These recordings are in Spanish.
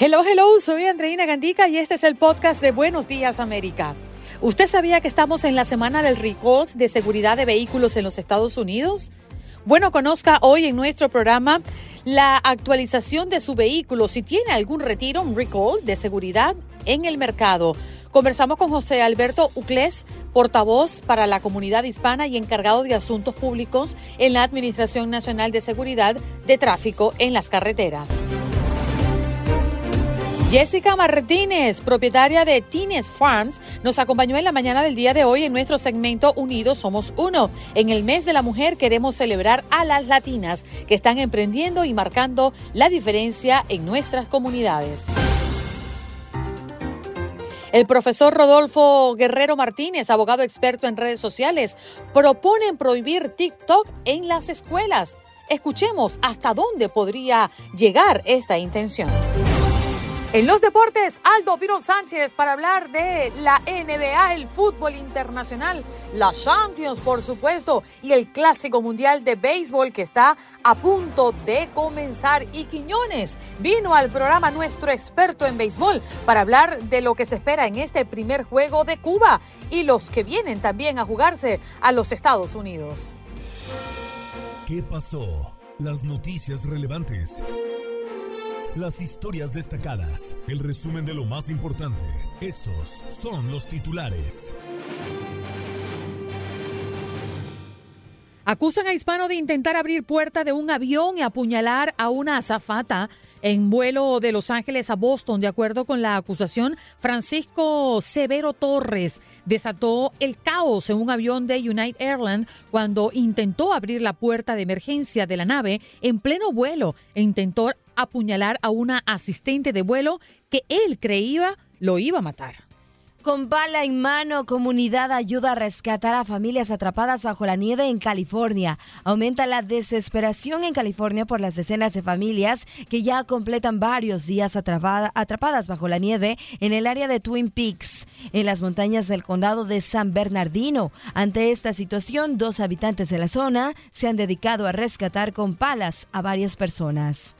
Hello, hello, soy Andreina Gandica y este es el podcast de Buenos Días América. ¿Usted sabía que estamos en la semana del recall de seguridad de vehículos en los Estados Unidos? Bueno, conozca hoy en nuestro programa la actualización de su vehículo si tiene algún retiro, un recall de seguridad en el mercado. Conversamos con José Alberto Uclés, portavoz para la comunidad hispana y encargado de asuntos públicos en la Administración Nacional de Seguridad de Tráfico en las Carreteras. Jessica Martínez, propietaria de Tines Farms, nos acompañó en la mañana del día de hoy en nuestro segmento Unidos Somos Uno. En el mes de la mujer queremos celebrar a las latinas que están emprendiendo y marcando la diferencia en nuestras comunidades. El profesor Rodolfo Guerrero Martínez, abogado experto en redes sociales, propone prohibir TikTok en las escuelas. Escuchemos hasta dónde podría llegar esta intención. En los deportes, Aldo Pirón Sánchez para hablar de la NBA, el fútbol internacional, la Champions, por supuesto, y el Clásico Mundial de Béisbol que está a punto de comenzar. Y Quiñones vino al programa nuestro experto en béisbol para hablar de lo que se espera en este primer juego de Cuba y los que vienen también a jugarse a los Estados Unidos. ¿Qué pasó? Las noticias relevantes las historias destacadas, el resumen de lo más importante. Estos son los titulares. Acusan a Hispano de intentar abrir puerta de un avión y apuñalar a una azafata en vuelo de Los Ángeles a Boston. De acuerdo con la acusación, Francisco Severo Torres desató el caos en un avión de United Airlines cuando intentó abrir la puerta de emergencia de la nave en pleno vuelo e intentó apuñalar a una asistente de vuelo que él creía lo iba a matar. Con bala en mano, comunidad ayuda a rescatar a familias atrapadas bajo la nieve en California. Aumenta la desesperación en California por las decenas de familias que ya completan varios días atrapadas bajo la nieve en el área de Twin Peaks, en las montañas del condado de San Bernardino. Ante esta situación, dos habitantes de la zona se han dedicado a rescatar con palas a varias personas.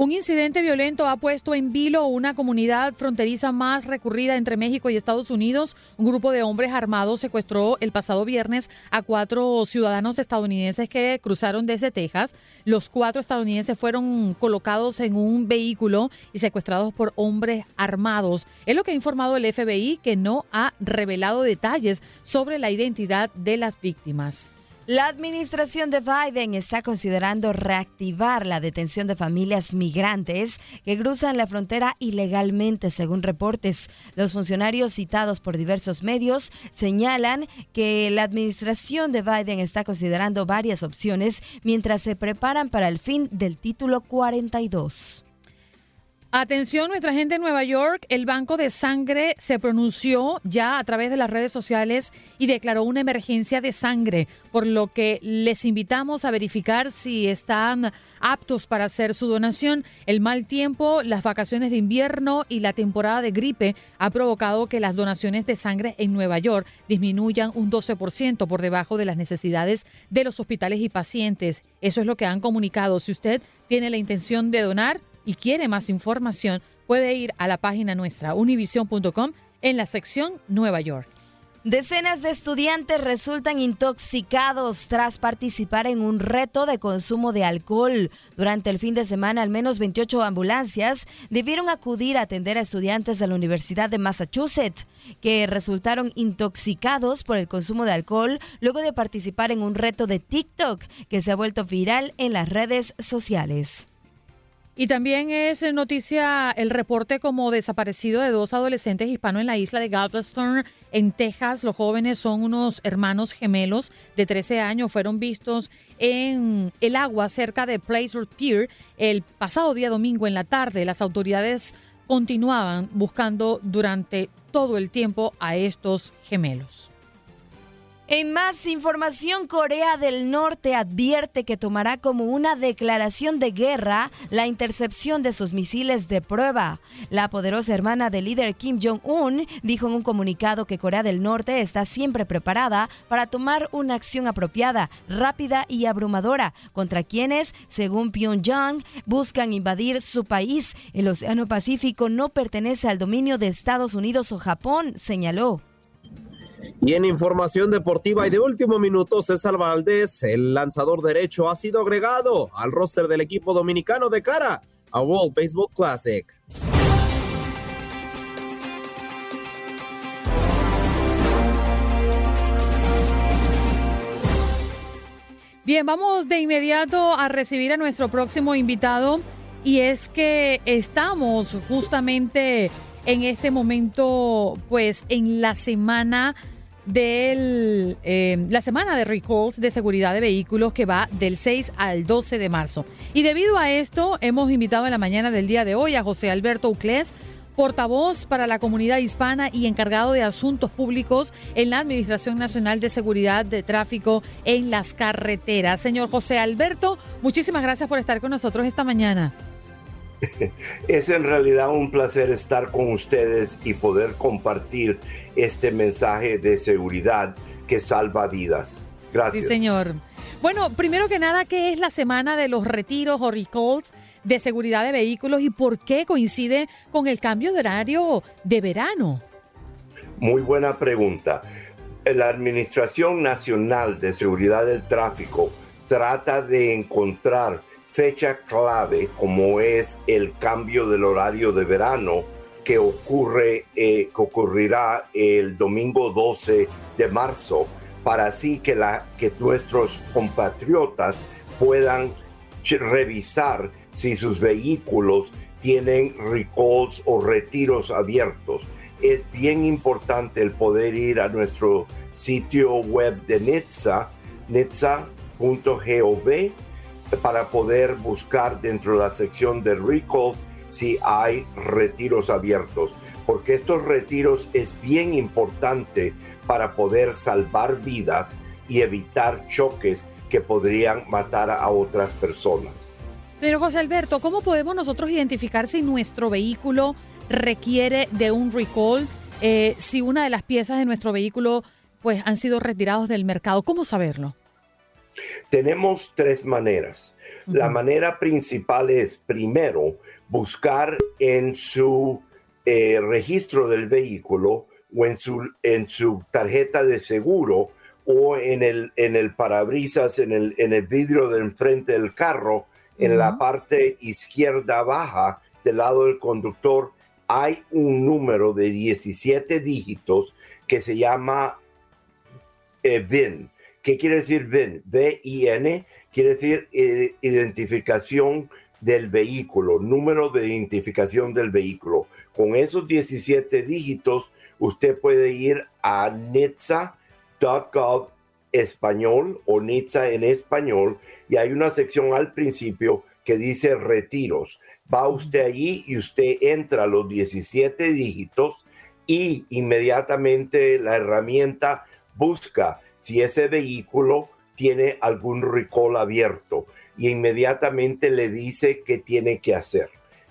Un incidente violento ha puesto en vilo una comunidad fronteriza más recurrida entre México y Estados Unidos. Un grupo de hombres armados secuestró el pasado viernes a cuatro ciudadanos estadounidenses que cruzaron desde Texas. Los cuatro estadounidenses fueron colocados en un vehículo y secuestrados por hombres armados. Es lo que ha informado el FBI, que no ha revelado detalles sobre la identidad de las víctimas. La administración de Biden está considerando reactivar la detención de familias migrantes que cruzan la frontera ilegalmente, según reportes. Los funcionarios citados por diversos medios señalan que la administración de Biden está considerando varias opciones mientras se preparan para el fin del título 42. Atención, nuestra gente en Nueva York, el Banco de Sangre se pronunció ya a través de las redes sociales y declaró una emergencia de sangre, por lo que les invitamos a verificar si están aptos para hacer su donación. El mal tiempo, las vacaciones de invierno y la temporada de gripe ha provocado que las donaciones de sangre en Nueva York disminuyan un 12% por debajo de las necesidades de los hospitales y pacientes. Eso es lo que han comunicado. Si usted tiene la intención de donar, y quiere más información, puede ir a la página nuestra univision.com en la sección Nueva York. Decenas de estudiantes resultan intoxicados tras participar en un reto de consumo de alcohol. Durante el fin de semana, al menos 28 ambulancias debieron acudir a atender a estudiantes de la Universidad de Massachusetts que resultaron intoxicados por el consumo de alcohol luego de participar en un reto de TikTok que se ha vuelto viral en las redes sociales. Y también es noticia el reporte como desaparecido de dos adolescentes hispanos en la isla de Galveston, en Texas. Los jóvenes son unos hermanos gemelos de 13 años. Fueron vistos en el agua cerca de Place Pier el pasado día domingo en la tarde. Las autoridades continuaban buscando durante todo el tiempo a estos gemelos. En más información, Corea del Norte advierte que tomará como una declaración de guerra la intercepción de sus misiles de prueba. La poderosa hermana del líder Kim Jong-un dijo en un comunicado que Corea del Norte está siempre preparada para tomar una acción apropiada, rápida y abrumadora contra quienes, según Pyongyang, buscan invadir su país. El Océano Pacífico no pertenece al dominio de Estados Unidos o Japón, señaló. Y en información deportiva y de último minuto, César Valdés, el lanzador derecho, ha sido agregado al roster del equipo dominicano de cara a World Baseball Classic. Bien, vamos de inmediato a recibir a nuestro próximo invitado y es que estamos justamente en este momento, pues en la semana de eh, la semana de recalls de seguridad de vehículos que va del 6 al 12 de marzo. Y debido a esto, hemos invitado en la mañana del día de hoy a José Alberto Uclés, portavoz para la comunidad hispana y encargado de asuntos públicos en la Administración Nacional de Seguridad de Tráfico en las Carreteras. Señor José Alberto, muchísimas gracias por estar con nosotros esta mañana. Es en realidad un placer estar con ustedes y poder compartir este mensaje de seguridad que salva vidas. Gracias. Sí, señor. Bueno, primero que nada, ¿qué es la semana de los retiros o recalls de seguridad de vehículos y por qué coincide con el cambio de horario de verano? Muy buena pregunta. La Administración Nacional de Seguridad del Tráfico trata de encontrar fecha clave como es el cambio del horario de verano que ocurre eh, ocurrirá el domingo 12 de marzo para así que, la, que nuestros compatriotas puedan revisar si sus vehículos tienen recalls o retiros abiertos. Es bien importante el poder ir a nuestro sitio web de NHTSA, nitsa.gov para poder buscar dentro de la sección de recalls si hay retiros abiertos, porque estos retiros es bien importante para poder salvar vidas y evitar choques que podrían matar a otras personas. Señor José Alberto, ¿cómo podemos nosotros identificar si nuestro vehículo requiere de un recall, eh, si una de las piezas de nuestro vehículo pues han sido retirados del mercado? ¿Cómo saberlo? Tenemos tres maneras. La manera principal es, primero, buscar en su eh, registro del vehículo o en su, en su tarjeta de seguro o en el, en el parabrisas, en el, en el vidrio de enfrente del carro, en la parte izquierda baja del lado del conductor, hay un número de 17 dígitos que se llama eh, VIN. ¿Qué quiere decir VIN? V-I-N quiere decir eh, identificación del vehículo, número de identificación del vehículo. Con esos 17 dígitos, usted puede ir a NHTSA.gov español o NHTSA en español y hay una sección al principio que dice retiros. Va usted allí y usted entra los 17 dígitos y inmediatamente la herramienta busca si ese vehículo tiene algún recall abierto y inmediatamente le dice qué tiene que hacer.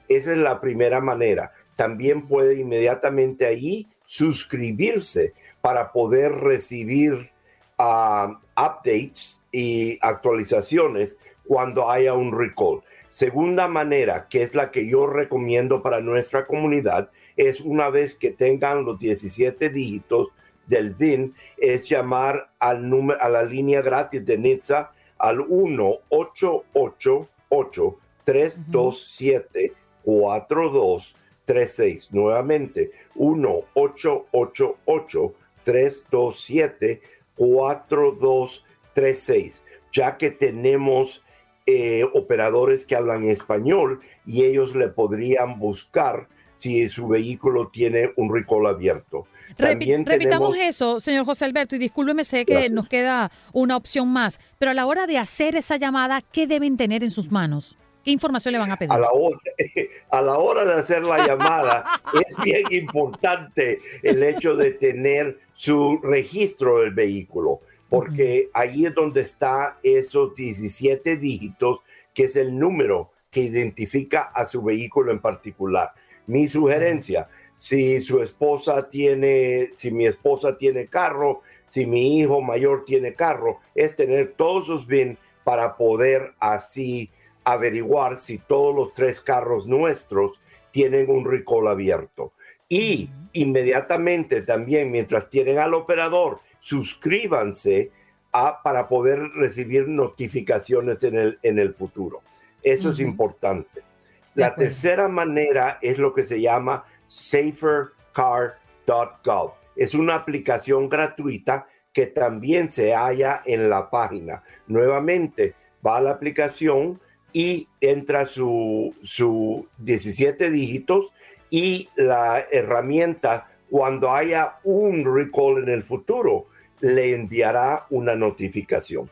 Esa es la primera manera. También puede inmediatamente allí suscribirse para poder recibir ah, updates y actualizaciones cuando haya un recall. Segunda manera, que es la que yo recomiendo para nuestra comunidad, es una vez que tengan los 17 dígitos, del VIN es llamar al número, a la línea gratis de NHTSA al 1-888-327-4236. Nuevamente, 1-888-327-4236. Ya que tenemos eh, operadores que hablan español y ellos le podrían buscar si su vehículo tiene un recall abierto. Repitamos eso, señor José Alberto, y discúlpeme, sé que nos queda una opción más, pero a la hora de hacer esa llamada, ¿qué deben tener en sus manos? ¿Qué información le van a pedir? A la hora, a la hora de hacer la llamada es bien importante el hecho de tener su registro del vehículo, porque ahí es donde está esos 17 dígitos, que es el número que identifica a su vehículo en particular. Mi sugerencia, si su esposa tiene, si mi esposa tiene carro, si mi hijo mayor tiene carro, es tener todos sus bienes para poder así averiguar si todos los tres carros nuestros tienen un recall abierto. Y inmediatamente también, mientras tienen al operador, suscríbanse a, para poder recibir notificaciones en el, en el futuro. Eso es importante. La tercera manera es lo que se llama safercar.gov. Es una aplicación gratuita que también se halla en la página. Nuevamente, va a la aplicación y entra su, su 17 dígitos y la herramienta, cuando haya un recall en el futuro, le enviará una notificación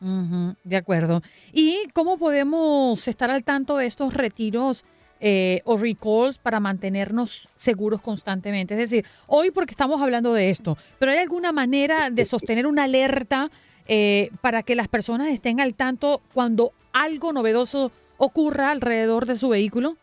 de acuerdo. ¿Y cómo podemos estar al tanto de estos retiros eh, o recalls para mantenernos seguros constantemente? Es decir, hoy porque estamos hablando de esto, pero ¿hay alguna manera de sostener una alerta eh, para que las personas estén al tanto cuando algo novedoso ocurra alrededor de su vehículo?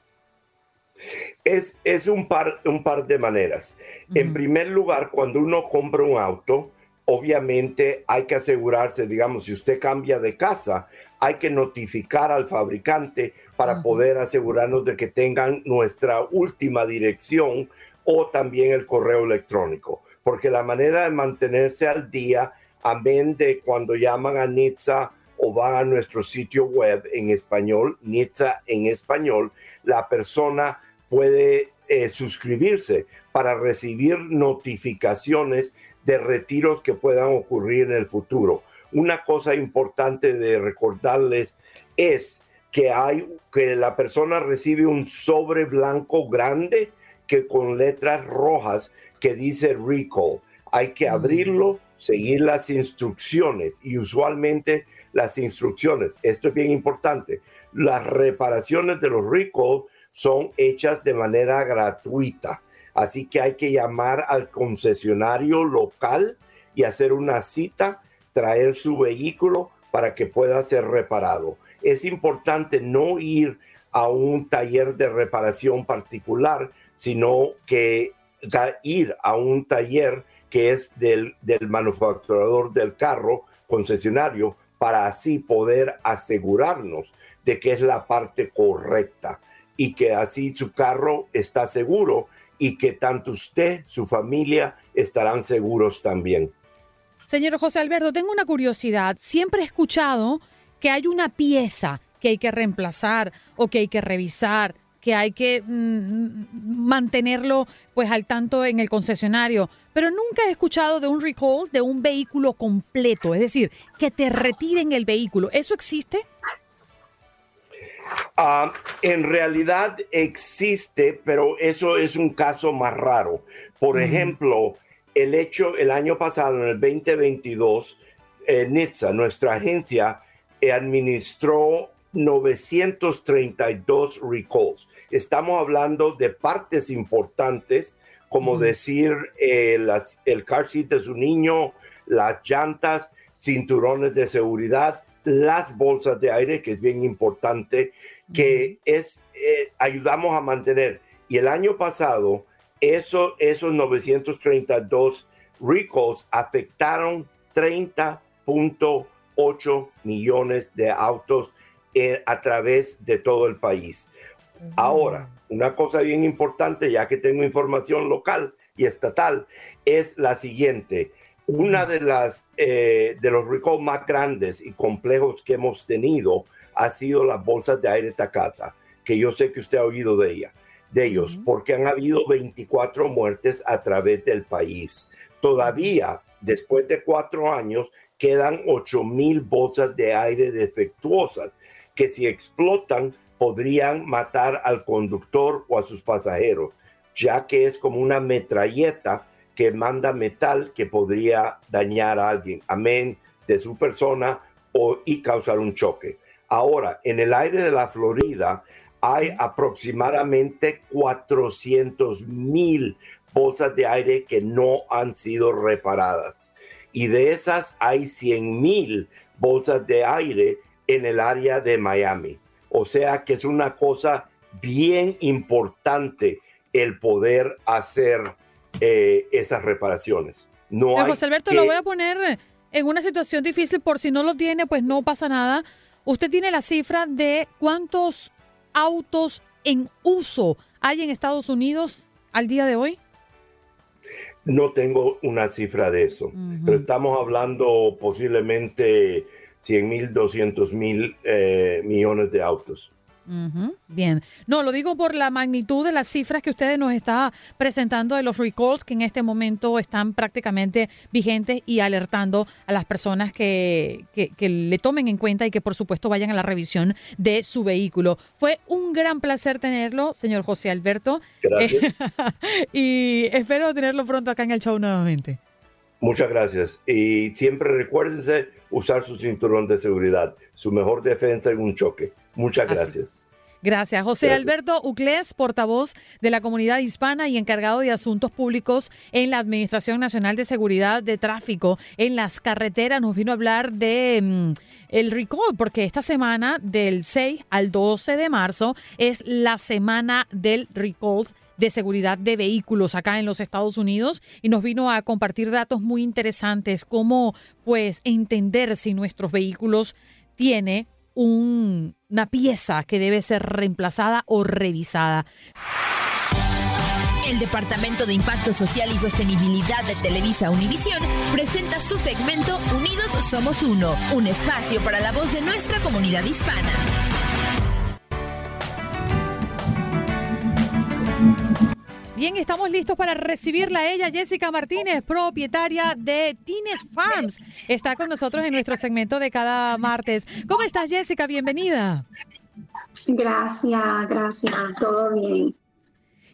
Es, es un, par, un par de maneras. En primer lugar, cuando uno compra un auto, obviamente hay que asegurarse, digamos, si usted cambia de casa, hay que notificar al fabricante para poder asegurarnos de que tengan nuestra última dirección o también el correo electrónico, porque la manera de mantenerse al día, amén de cuando llaman a NITSA o van a nuestro sitio web en español, NITSA en español, la persona puede eh, suscribirse para recibir notificaciones de retiros que puedan ocurrir en el futuro. Una cosa importante de recordarles es que hay que la persona recibe un sobre blanco grande que con letras rojas que dice recall. Hay que abrirlo, seguir las instrucciones y usualmente las instrucciones, esto es bien importante, las reparaciones de los recall son hechas de manera gratuita. Así que hay que llamar al concesionario local y hacer una cita, traer su vehículo para que pueda ser reparado. Es importante no ir a un taller de reparación particular, sino que ir a un taller que es del, del manufacturador del carro concesionario para así poder asegurarnos de que es la parte correcta y que así su carro está seguro y que tanto usted, su familia, estarán seguros también. Señor José Alberto, tengo una curiosidad. Siempre he escuchado que hay una pieza que hay que reemplazar o que hay que revisar, que hay que mm, mantenerlo pues al tanto en el concesionario, pero nunca he escuchado de un recall de un vehículo completo, es decir, que te retiren el vehículo. ¿Eso existe? Ah, en realidad existe, pero eso es un caso más raro. Por ejemplo, el hecho, el año pasado, en el 2022, eh, NITSA, nuestra agencia, eh, administró 932 recalls. Estamos hablando de partes importantes, como decir eh, el car seat de su niño, las llantas, cinturones de seguridad, las bolsas de aire, que es bien importante, que es, eh, ayudamos a mantener. Y el año pasado, eso, esos 932 recalls afectaron 30.8 millones de autos eh, a través de todo el país. Ahora, una cosa bien importante, ya que tengo información local y estatal, es la siguiente. Una de las eh, de los recalls más grandes y complejos que hemos tenido ha sido las bolsas de aire Takata, que yo sé que usted ha oído de ella, de ellos, porque han habido 24 muertes a través del país. Todavía, después de cuatro años, quedan 8 mil bolsas de aire defectuosas que si explotan podrían matar al conductor o a sus pasajeros, ya que es como una metralleta que manda metal que podría dañar a alguien, amén, de su persona o, y causar un choque. Ahora, en el aire de la Florida hay aproximadamente 400 mil bolsas de aire que no han sido reparadas. Y de esas hay 100 mil bolsas de aire en el área de Miami. O sea que es una cosa bien importante el poder hacer eh, esas reparaciones. No José Alberto, lo voy a poner en una situación difícil, por si no lo tiene, pues no pasa nada. ¿Usted tiene la cifra de cuántos autos en uso hay en Estados Unidos al día de hoy? No tengo una cifra de eso, pero estamos hablando posiblemente 100 mil, 200 mil eh, millones de autos. Bien, no, lo digo por la magnitud de las cifras que ustedes nos está presentando de los recalls que en este momento están prácticamente vigentes y alertando a las personas que, que, le tomen en cuenta y que por supuesto vayan a la revisión de su vehículo. Fue un gran placer tenerlo, señor José Alberto. Gracias. y espero tenerlo pronto acá en el show nuevamente. Muchas gracias. Y siempre recuérdense usar su cinturón de seguridad, su mejor defensa en un choque. Muchas gracias. Gracias. José Alberto Uclés, portavoz de la comunidad hispana y encargado de asuntos públicos en la Administración Nacional de Seguridad de Tráfico en las carreteras, nos vino a hablar de mm, el recall, porque esta semana del 6 al 12 de marzo es la semana del recall de seguridad de vehículos acá en los Estados Unidos y nos vino a compartir datos muy interesantes, como pues entender si nuestros vehículos tiene una pieza que debe ser reemplazada o revisada. El Departamento de Impacto Social y Sostenibilidad de Televisa Univisión presenta su segmento Unidos Somos Uno, un espacio para la voz de nuestra comunidad hispana. Bien, estamos listos para recibirla ella, Jessica Martínez, propietaria de Tines Farms. Está con nosotros en nuestro segmento de cada martes. ¿Cómo estás, Jessica? Bienvenida. Gracias, gracias. Todo bien.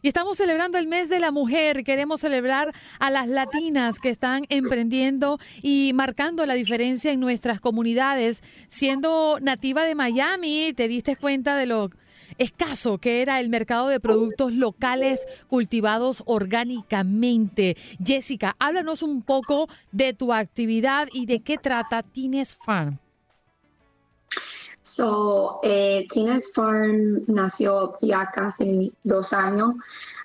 Y estamos celebrando el mes de la mujer. Queremos celebrar a las latinas que están emprendiendo y marcando la diferencia en nuestras comunidades. Siendo nativa de Miami, te diste cuenta de lo escaso que era el mercado de productos locales cultivados orgánicamente. Jessica, háblanos un poco de tu actividad y de qué trata Tines Farm. So, eh, Tines Farm nació ya casi dos años.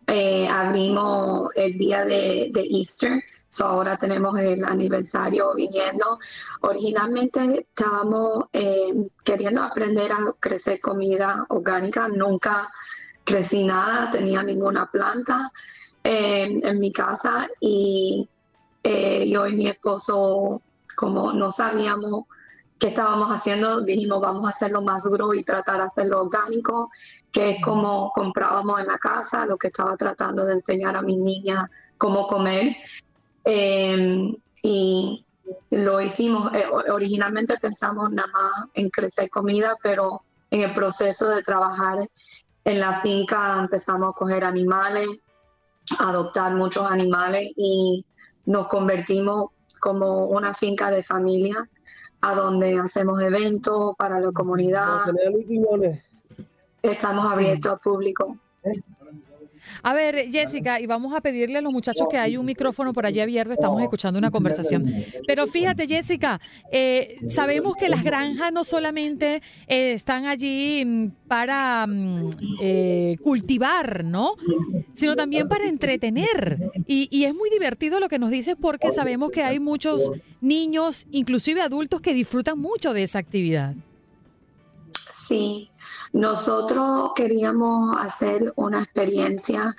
Eh, abrimos el día de, de Easter ahora tenemos el aniversario viniendo. Originalmente estábamos eh, queriendo aprender a crecer comida orgánica. Nunca crecí nada, tenía ninguna planta eh, en mi casa y eh, yo y mi esposo, como no sabíamos qué estábamos haciendo, dijimos vamos a hacerlo más duro y tratar de hacerlo orgánico, que es como comprábamos en la casa, lo que estaba tratando de enseñar a mis niñas cómo comer. Em, y lo hicimos, eh, originalmente pensamos nada más en crecer comida, pero en el proceso de trabajar en la finca empezamos a coger animales, adoptar muchos animales y nos convertimos como una finca de familia a donde hacemos eventos para la comunidad. Estamos abiertos al público. A ver, Jessica, y vamos a pedirle a los muchachos que hay un micrófono por allí abierto, estamos escuchando una conversación. Pero fíjate, Jessica, eh, sabemos que las granjas no solamente eh, están allí mm, para mm, eh, cultivar, ¿no? Sino también para entretener. Y, y es muy divertido lo que nos dices porque sabemos que hay muchos niños, inclusive adultos, que disfrutan mucho de esa actividad. Sí, Nosotros queríamos hacer una experiencia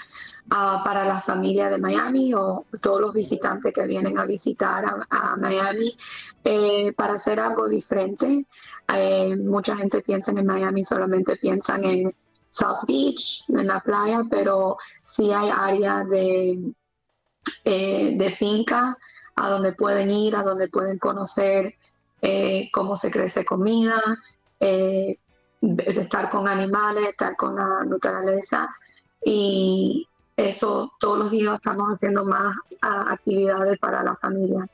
ah, para la familia de Miami o todos los visitantes que vienen a visitar a, Miami eh, para hacer algo diferente. Eh, mucha gente piensa en Miami, solamente piensan en South Beach, en la playa, pero sí hay áreas de, eh, de finca a donde pueden ir, a donde pueden conocer cómo se crece comida, estar con animales, estar con la naturaleza y eso todos los días estamos haciendo más actividades para la familia.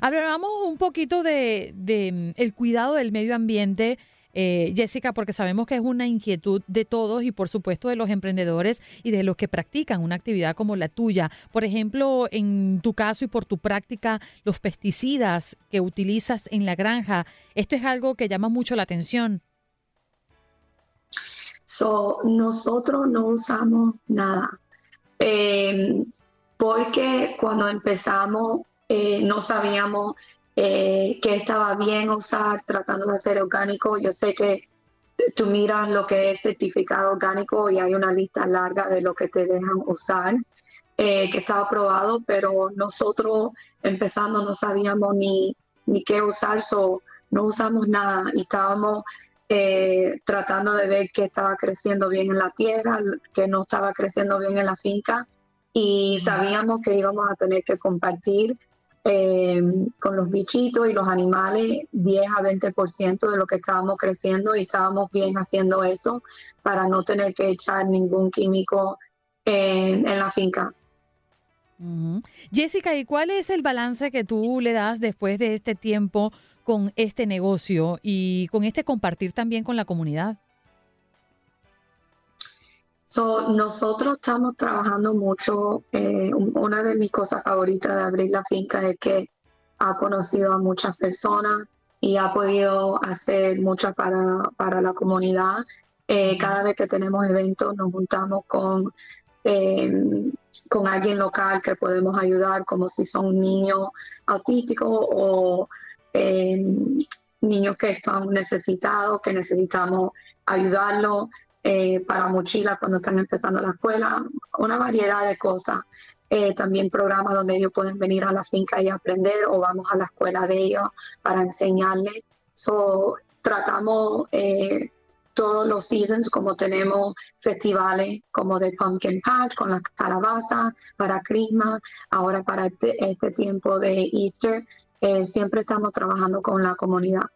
Hablamos un poquito de, de, el cuidado del medio ambiente eh, Jessica, porque sabemos que es una inquietud de todos y por supuesto de los emprendedores y de los que practican una actividad como la tuya. Por ejemplo, en tu caso y por tu práctica, los pesticidas que utilizas en la granja, esto es algo que llama mucho la atención. nosotros no usamos nada, em, porque cuando empezamos eh, no sabíamos eh, que estaba bien usar tratando de hacer orgánico. Yo sé que tú miras lo que es certificado orgánico y hay una lista larga de lo que te dejan usar, eh, que estaba aprobado, pero nosotros empezando no sabíamos ni, ni qué usar, so, no usamos nada y estábamos eh, tratando de ver que estaba creciendo bien en la tierra, que no estaba creciendo bien en la finca y sabíamos que íbamos a tener que compartir eh, con los bichitos y los animales 10 a 20% de lo que estábamos creciendo y estábamos bien haciendo eso para no tener que echar ningún químico en la finca. Jessica, ¿y cuál es el balance que tú le das después de este tiempo con este negocio y con este compartir también con la comunidad? Nosotros estamos trabajando mucho. Eh, una de mis cosas favoritas de abrir la finca es que ha conocido a muchas personas y ha podido hacer mucho para, para la comunidad. Eh, cada vez que tenemos eventos nos juntamos con, eh, con alguien local que podemos ayudar, como si son niños autísticos o niños que están necesitados, que necesitamos ayudarlos. Eh, para mochilas cuando están empezando la escuela, una variedad de cosas. Eh, también programas donde ellos pueden venir a la finca y aprender o vamos a la escuela de ellos para enseñarles. So, tratamos eh, todos los seasons, como tenemos festivales como de Pumpkin Patch con las calabazas, para Christmas, ahora para este, este tiempo de Easter, siempre estamos trabajando con la comunidad.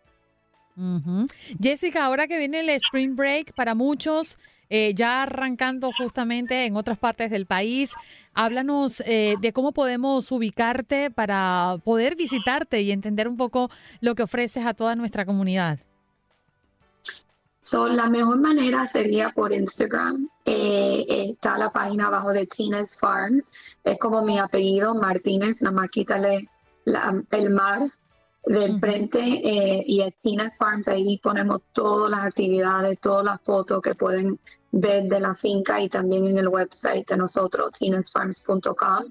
Jessica, ahora que viene el Spring Break para muchos, eh, ya arrancando justamente en otras partes del país, háblanos eh, de cómo podemos ubicarte para poder visitarte y entender un poco lo que ofreces a toda nuestra comunidad. So, la mejor manera sería por Instagram. Eh, está la página abajo de Tina's Farms. Es como mi apellido, Martínez. Nada más quítale el mar del frente eh, y a Tina's Farms, ahí ponemos todas las actividades, todas las fotos que pueden ver de la finca y también en el website de nosotros, tinasfarms.com.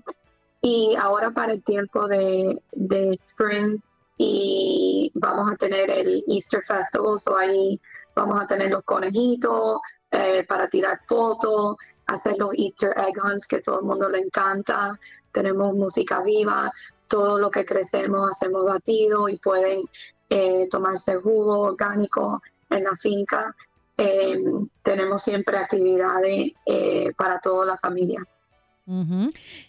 Y ahora para el tiempo de, de spring y vamos a tener el Easter Festival, so ahí vamos a tener los conejitos eh, para tirar fotos, hacer los Easter egg hunts que todo el mundo le encanta, tenemos música viva, todo lo que crecemos hacemos batido y pueden eh, tomarse jugo orgánico en la finca. Em, tenemos siempre actividades eh, para toda la familia.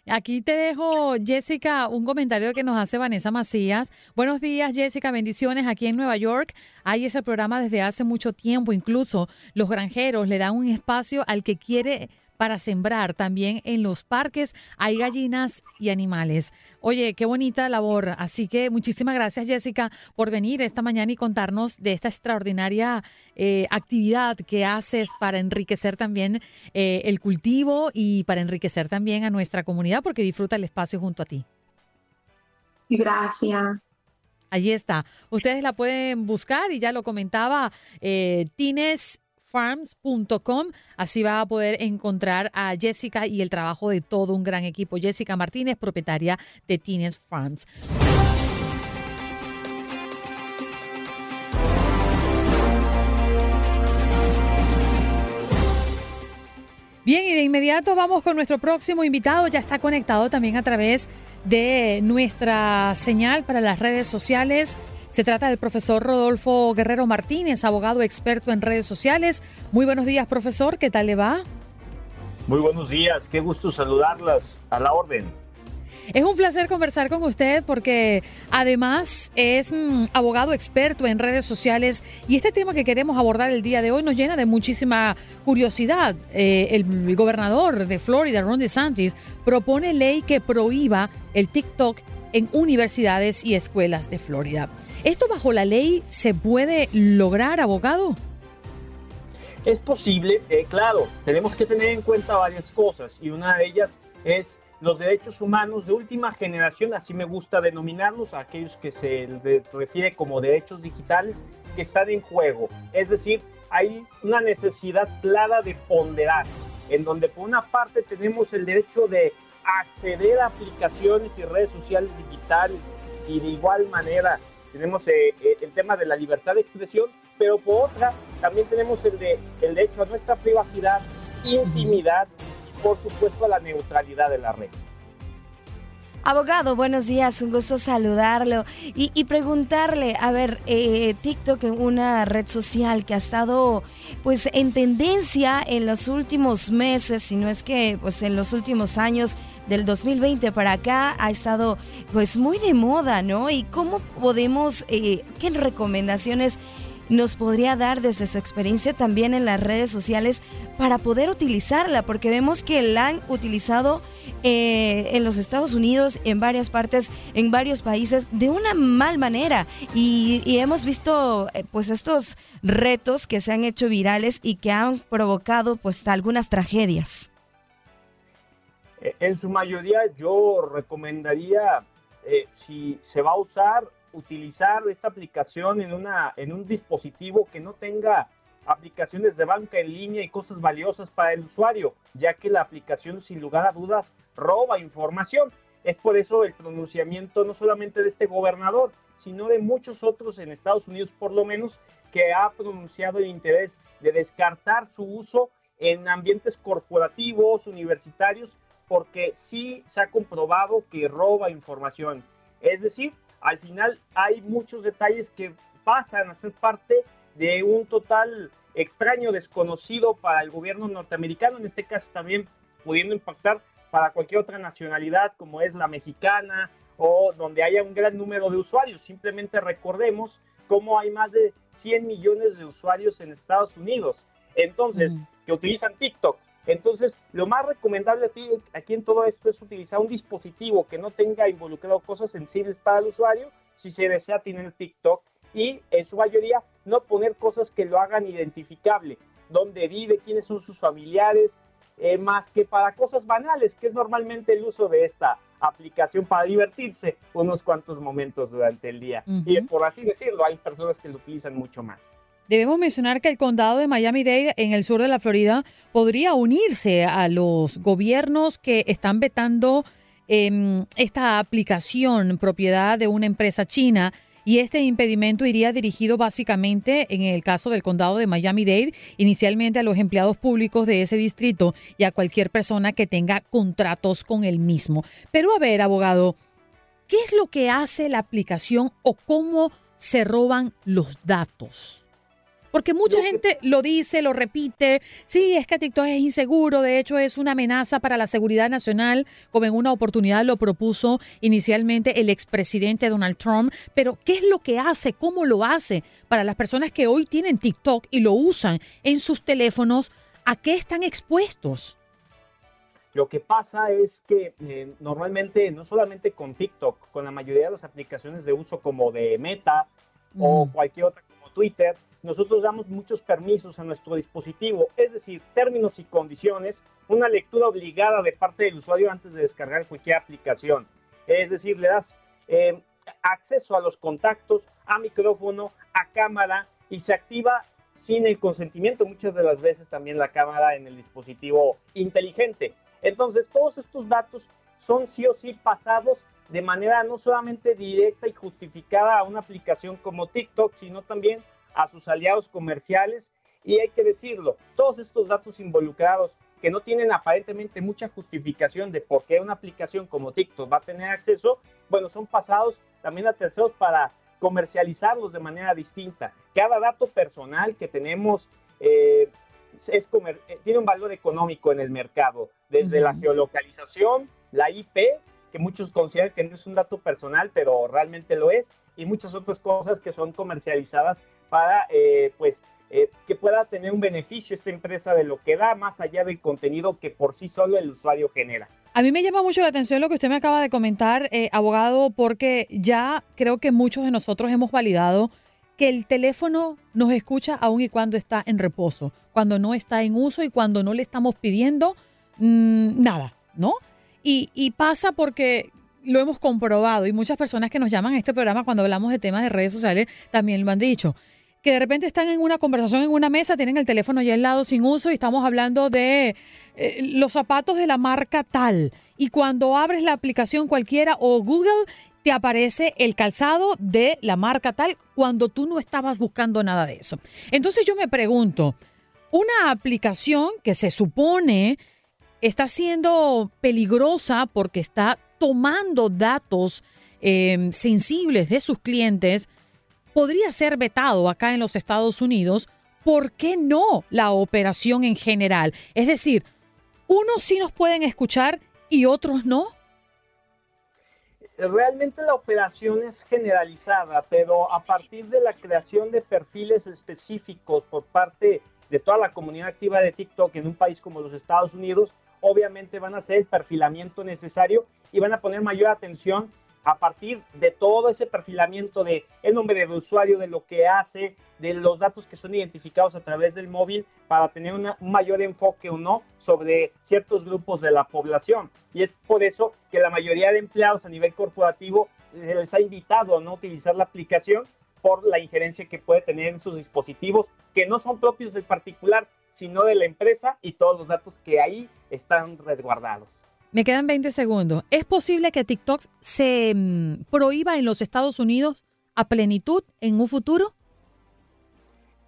Aquí te dejo, Jessica, un comentario que nos hace Vanessa Macías. Buenos días, Jessica, bendiciones. Aquí en Nueva York hay ese programa desde hace mucho tiempo. Incluso los granjeros le dan un espacio al que quiere para sembrar. También en los parques hay gallinas y animales. Oye, qué bonita labor. Así que muchísimas gracias, Jessica, por venir esta mañana y contarnos de esta extraordinaria eh, actividad que haces para enriquecer también eh, el cultivo y para enriquecer también a nuestra comunidad porque disfruta el espacio junto a ti. Gracias. Allí está. Ustedes la pueden buscar y ya lo comentaba eh, Tines farms.com. Así va a poder encontrar a Jessica y el trabajo de todo un gran equipo. Jessica Martínez, propietaria de Tines Farms. Bien, y de inmediato vamos con nuestro próximo invitado. Ya está conectado también a través de nuestra señal para las redes sociales. Se trata del profesor Rodolfo Guerrero Martínez, abogado experto en redes sociales. Muy buenos días, profesor. ¿Qué tal le va? Muy buenos días. Qué gusto saludarlas a la orden. Es un placer conversar con usted porque además es mm, abogado experto en redes sociales y este tema que queremos abordar el día de hoy nos llena de muchísima curiosidad. Eh, el, gobernador de Florida, Ron DeSantis, propone ley que prohíba el TikTok en universidades y escuelas de Florida. ¿Esto bajo la ley se puede lograr, abogado? Es posible, eh, claro, tenemos que tener en cuenta varias cosas y una de ellas es los derechos humanos de última generación, así me gusta denominarlos, aquellos que se refiere como derechos digitales que están en juego. Es decir, hay una necesidad clara de ponderar, en donde por una parte tenemos el derecho de acceder a aplicaciones y redes sociales digitales y de igual manera tenemos eh, eh, el tema de la libertad de expresión, pero por otra también tenemos el, de, el derecho a nuestra privacidad, intimidad por supuesto a la neutralidad de la red. Abogado, buenos días, un gusto saludarlo y, preguntarle, a ver, eh, TikTok es una red social que ha estado pues en tendencia en los últimos meses, si no es que pues en los últimos años del 2020 para acá ha estado pues muy de moda, ¿no? Y cómo podemos, eh, qué recomendaciones nos podría dar desde su experiencia también en las redes sociales para poder utilizarla, porque vemos que la han utilizado eh, en los Estados Unidos, en varias partes, en varios países, de una mal manera. Y, hemos visto eh, pues estos retos que se han hecho virales y que han provocado pues algunas tragedias. Eh, en su mayoría yo recomendaría, si se va a usar, utilizar esta aplicación en, una, en un dispositivo que no tenga aplicaciones de banca en línea y cosas valiosas para el usuario, ya que la aplicación sin lugar a dudas roba información. Es por eso el pronunciamiento no solamente de este gobernador, sino de muchos otros en Estados Unidos por lo menos, que ha pronunciado el interés de descartar su uso en ambientes corporativos, universitarios, porque sí se ha comprobado que roba información. Es decir, al final hay muchos detalles que pasan a ser parte de un total extraño, desconocido para el gobierno norteamericano, en este caso también pudiendo impactar para cualquier otra nacionalidad como es la mexicana o donde haya un gran número de usuarios. Simplemente recordemos cómo hay más de 100 millones de usuarios en Estados Unidos. Entonces, que utilizan TikTok, entonces, lo más recomendable a ti, aquí en todo esto es utilizar un dispositivo que no tenga involucrado cosas sensibles para el usuario, si se desea tener TikTok, y en su mayoría no poner cosas que lo hagan identificable, dónde vive, quiénes son sus familiares, eh, más que para cosas banales, que es normalmente el uso de esta aplicación para divertirse unos cuantos momentos durante el día. Y por así decirlo, hay personas que lo utilizan mucho más. Debemos mencionar que el condado de Miami-Dade en el sur de la Florida podría unirse a los gobiernos que están vetando em, esta aplicación propiedad de una empresa china y este impedimento iría dirigido básicamente, en el caso del condado de Miami-Dade, inicialmente a los empleados públicos de ese distrito y a cualquier persona que tenga contratos con el mismo. Pero a ver, abogado, ¿qué es lo que hace la aplicación o cómo se roban los datos? Porque mucha gente lo dice, lo repite. Sí, es que TikTok es inseguro, de hecho es una amenaza para la seguridad nacional, como en una oportunidad lo propuso inicialmente el expresidente Donald Trump. Pero, ¿qué es lo que hace? ¿Cómo lo hace para las personas que hoy tienen TikTok y lo usan en sus teléfonos? ¿A qué están expuestos? Lo que pasa es que eh, normalmente, no solamente con TikTok, con la mayoría de las aplicaciones de uso como de Meta o cualquier otra Twitter, nosotros damos muchos permisos a nuestro dispositivo, es decir, términos y condiciones, una lectura obligada de parte del usuario antes de descargar cualquier aplicación. Es decir, le das eh, acceso a los contactos, a micrófono, a cámara y se activa sin el consentimiento muchas de las veces también la cámara en el dispositivo inteligente. Entonces, todos estos datos son sí o sí pasados de manera no solamente directa y justificada a una aplicación como TikTok, sino también a sus aliados comerciales y hay que decirlo, todos estos datos involucrados que no tienen aparentemente mucha justificación de por qué una aplicación como TikTok va a tener acceso, bueno, son pasados también a terceros para comercializarlos de manera distinta. Cada dato personal que tenemos eh, es eh, tiene un valor económico en el mercado, desde la geolocalización, la IP, que muchos consideran que no es un dato personal, pero realmente lo es, y muchas otras cosas que son comercializadas para eh, pues eh, que pueda tener un beneficio esta empresa de lo que da más allá del contenido que por sí solo el usuario genera. A mí me llama mucho la atención lo que usted me acaba de comentar, eh, abogado, porque ya creo que muchos de nosotros hemos validado que el teléfono nos escucha aún y cuando está en reposo, cuando no está en uso y cuando no le estamos pidiendo mm, nada, ¿no? Y, pasa porque lo hemos comprobado y muchas personas que nos llaman a este programa cuando hablamos de temas de redes sociales también lo han dicho que de repente están en una conversación en una mesa, tienen el teléfono ya al lado sin uso y estamos hablando de eh, los zapatos de la marca tal. Y cuando abres la aplicación cualquiera o Google, te aparece el calzado de la marca tal cuando tú no estabas buscando nada de eso. Entonces yo me pregunto, una aplicación que se supone está siendo peligrosa porque está tomando datos eh, sensibles de sus clientes, podría ser vetado acá en los Estados Unidos, ¿por qué no la operación en general? Es decir, unos sí nos pueden escuchar y otros no. Realmente la operación es generalizada, pero a partir de la creación de perfiles específicos por parte de toda la comunidad activa de TikTok en un país como los Estados Unidos, obviamente van a hacer el perfilamiento necesario y van a poner mayor atención a partir de todo ese perfilamiento de el nombre del usuario, de lo que hace, de los datos que son identificados a través del móvil para tener un mayor enfoque o no sobre ciertos grupos de la población. Y es por eso que la mayoría de empleados a nivel corporativo se les ha invitado a no utilizar la aplicación por la injerencia que puede tener en sus dispositivos, que no son propios del particular, sino de la empresa y todos los datos que ahí están resguardados. Me quedan 20 segundos. ¿Es posible que TikTok se mm, prohíba en los Estados Unidos a plenitud en un futuro?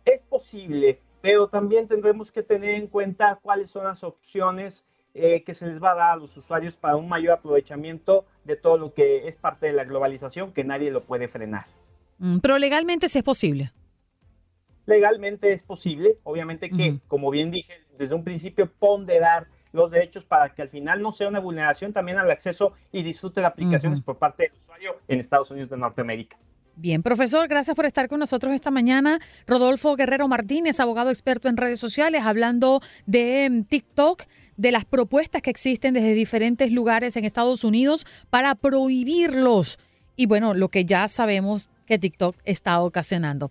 Es posible, pero también tendremos que tener en cuenta cuáles son las opciones eh, que se les va a dar a los usuarios para un mayor aprovechamiento de todo lo que es parte de la globalización, que nadie lo puede frenar. Mm, pero legalmente sí es posible. Legalmente es posible, obviamente que, como bien dije, desde un principio ponderar los derechos para que al final no sea una vulneración también al acceso y disfrute de aplicaciones por parte del usuario en Estados Unidos de Norteamérica. Bien, profesor, gracias por estar con nosotros esta mañana. Rodolfo Guerrero Martínez, abogado experto en redes sociales, hablando de em, TikTok, de las propuestas que existen desde diferentes lugares en Estados Unidos para prohibirlos. Y bueno, lo que ya sabemos que TikTok está ocasionando.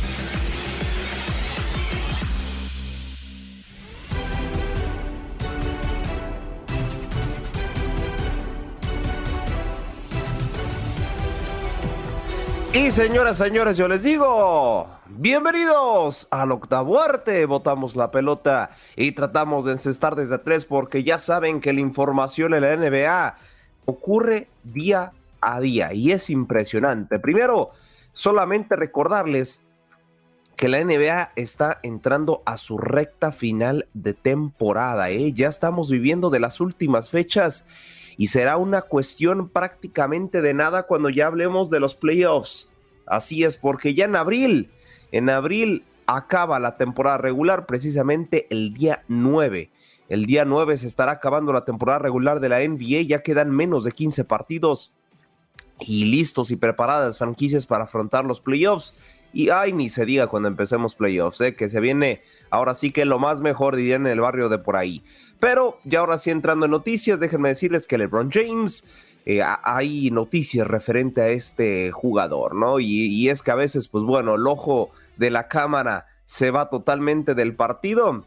Y señoras, señores, yo les digo, bienvenidos al octavo arte. Botamos la pelota y tratamos de encestar desde tres porque ya saben que la información en la NBA ocurre día a día y es impresionante. Primero, solamente recordarles que la NBA está entrando a su recta final de temporada. ¿eh? Ya estamos viviendo de las últimas fechas y será una cuestión prácticamente de nada cuando ya hablemos de los playoffs. Así es, porque ya en abril, en abril acaba la temporada regular precisamente el día 9. El día 9 se estará acabando la temporada regular de la NBA, ya quedan menos de 15 partidos y listos y preparadas franquicias para afrontar los playoffs. Y ay, ni se diga cuando empecemos playoffs, ¿eh? que se viene ahora sí que lo más mejor, dirían en el barrio de por ahí. Pero ya ahora sí entrando en noticias, déjenme decirles que LeBron James, eh, hay noticias referente a este jugador, ¿no? Y, es que a veces, pues bueno, el ojo de la cámara se va totalmente del partido.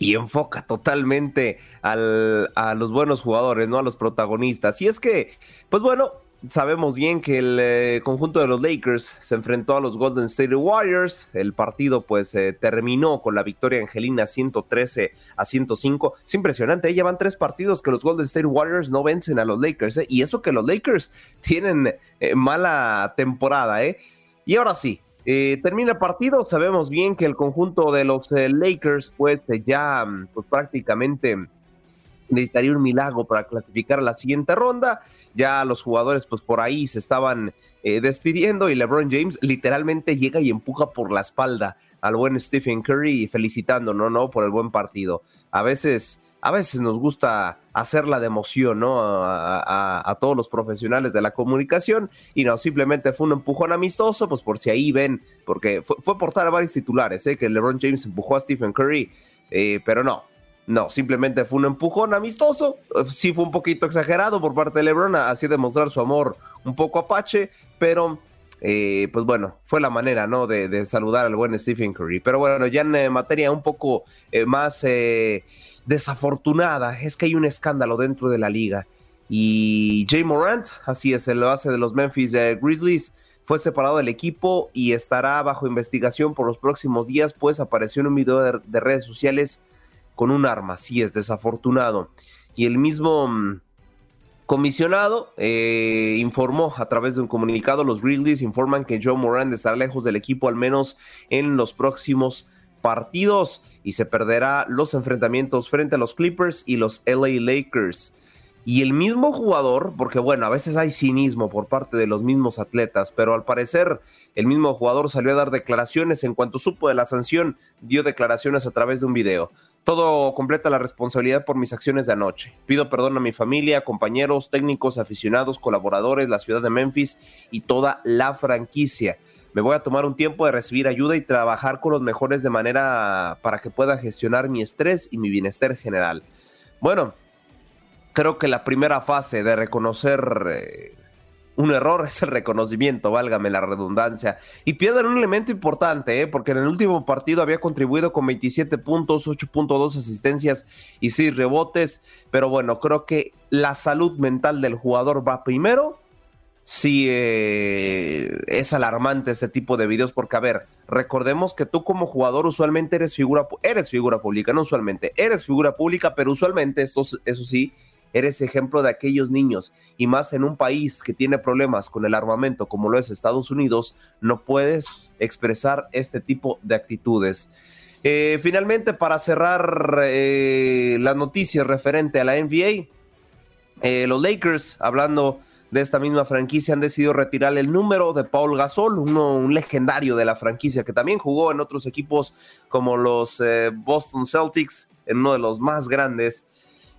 y enfoca totalmente al, a los buenos jugadores, ¿no? A los protagonistas. Y es que, pues bueno, sabemos bien que el eh, conjunto de los Lakers se enfrentó a los Golden State Warriors. El partido pues eh, terminó con la victoria angelina 113 a 105. Es impresionante, ¿eh? llevan tres partidos que los Golden State Warriors no vencen a los Lakers. Y eso que los Lakers tienen mala temporada. ¿eh? Y ahora sí, termina el partido. Sabemos bien que el conjunto de los Lakers pues ya pues, prácticamente necesitaría un milagro para clasificar a la siguiente ronda. Ya los jugadores, pues por ahí se estaban eh, despidiendo y LeBron James literalmente llega y empuja por la espalda al buen Stephen Curry felicitando, ¿no? No, por el buen partido. A veces, a veces nos gusta hacerla de emoción, ¿no? A, todos los profesionales de la comunicación y no, simplemente fue un empujón amistoso, pues por si ahí ven, porque fue, fue a varios titulares, ¿eh? Que LeBron James empujó a Stephen Curry, eh, pero no, no, simplemente fue un empujón amistoso. Sí fue un poquito exagerado por parte de LeBron, así demostrar su amor un poco apache, pero eh, pues bueno, fue la manera, ¿no? De, saludar al buen Stephen Curry. Pero bueno, ya en eh, materia un poco eh, más desafortunada, es que hay un escándalo dentro de la liga. Y Jay Morant, así es, el base de los Memphis Grizzlies, fue separado del equipo y estará bajo investigación por los próximos días, pues apareció en un video de redes sociales con un arma, sí es desafortunado. Y el mismo mm, comisionado eh, informó a través de un comunicado, los Grizzlies informan que Joe Moran estará lejos del equipo al menos en los próximos partidos y se perderá los enfrentamientos frente a los Clippers y los LA Lakers. Y el mismo jugador, porque bueno, a veces hay cinismo por parte de los mismos atletas, pero al parecer el mismo jugador salió a dar declaraciones en cuanto supo de la sanción, dio declaraciones a través de un video. Todo completa la responsabilidad por mis acciones de anoche. Pido perdón a mi familia, compañeros, técnicos, aficionados, colaboradores, la ciudad de Memphis y toda la franquicia. Me voy a tomar un tiempo de recibir ayuda y trabajar con los mejores de manera para que pueda gestionar mi estrés y mi bienestar general. Bueno, creo que la primera fase de reconocer eh, un error es el reconocimiento, válgame la redundancia. Y pierden un elemento importante, ¿eh? porque en el último partido había contribuido con 27 puntos, 8.2 asistencias y 6 rebotes. Pero bueno, creo que la salud mental del jugador va primero. Sí, eh, es alarmante este tipo de videos porque, a ver, recordemos que tú como jugador usualmente eres figura, eres figura pública, no usualmente, eres figura pública, pero usualmente, esto, eso sí, eres ejemplo de aquellos niños y más en un país que tiene problemas con el armamento como lo es Estados Unidos, no puedes expresar este tipo de actitudes. Eh, finalmente, para cerrar eh, las noticias referente a la NBA, eh, los Lakers, hablando de esta misma franquicia, han decidido retirar el número de Paul Gasol, uno, un legendario de la franquicia que también jugó en otros equipos como los Boston Celtics, en uno de los más grandes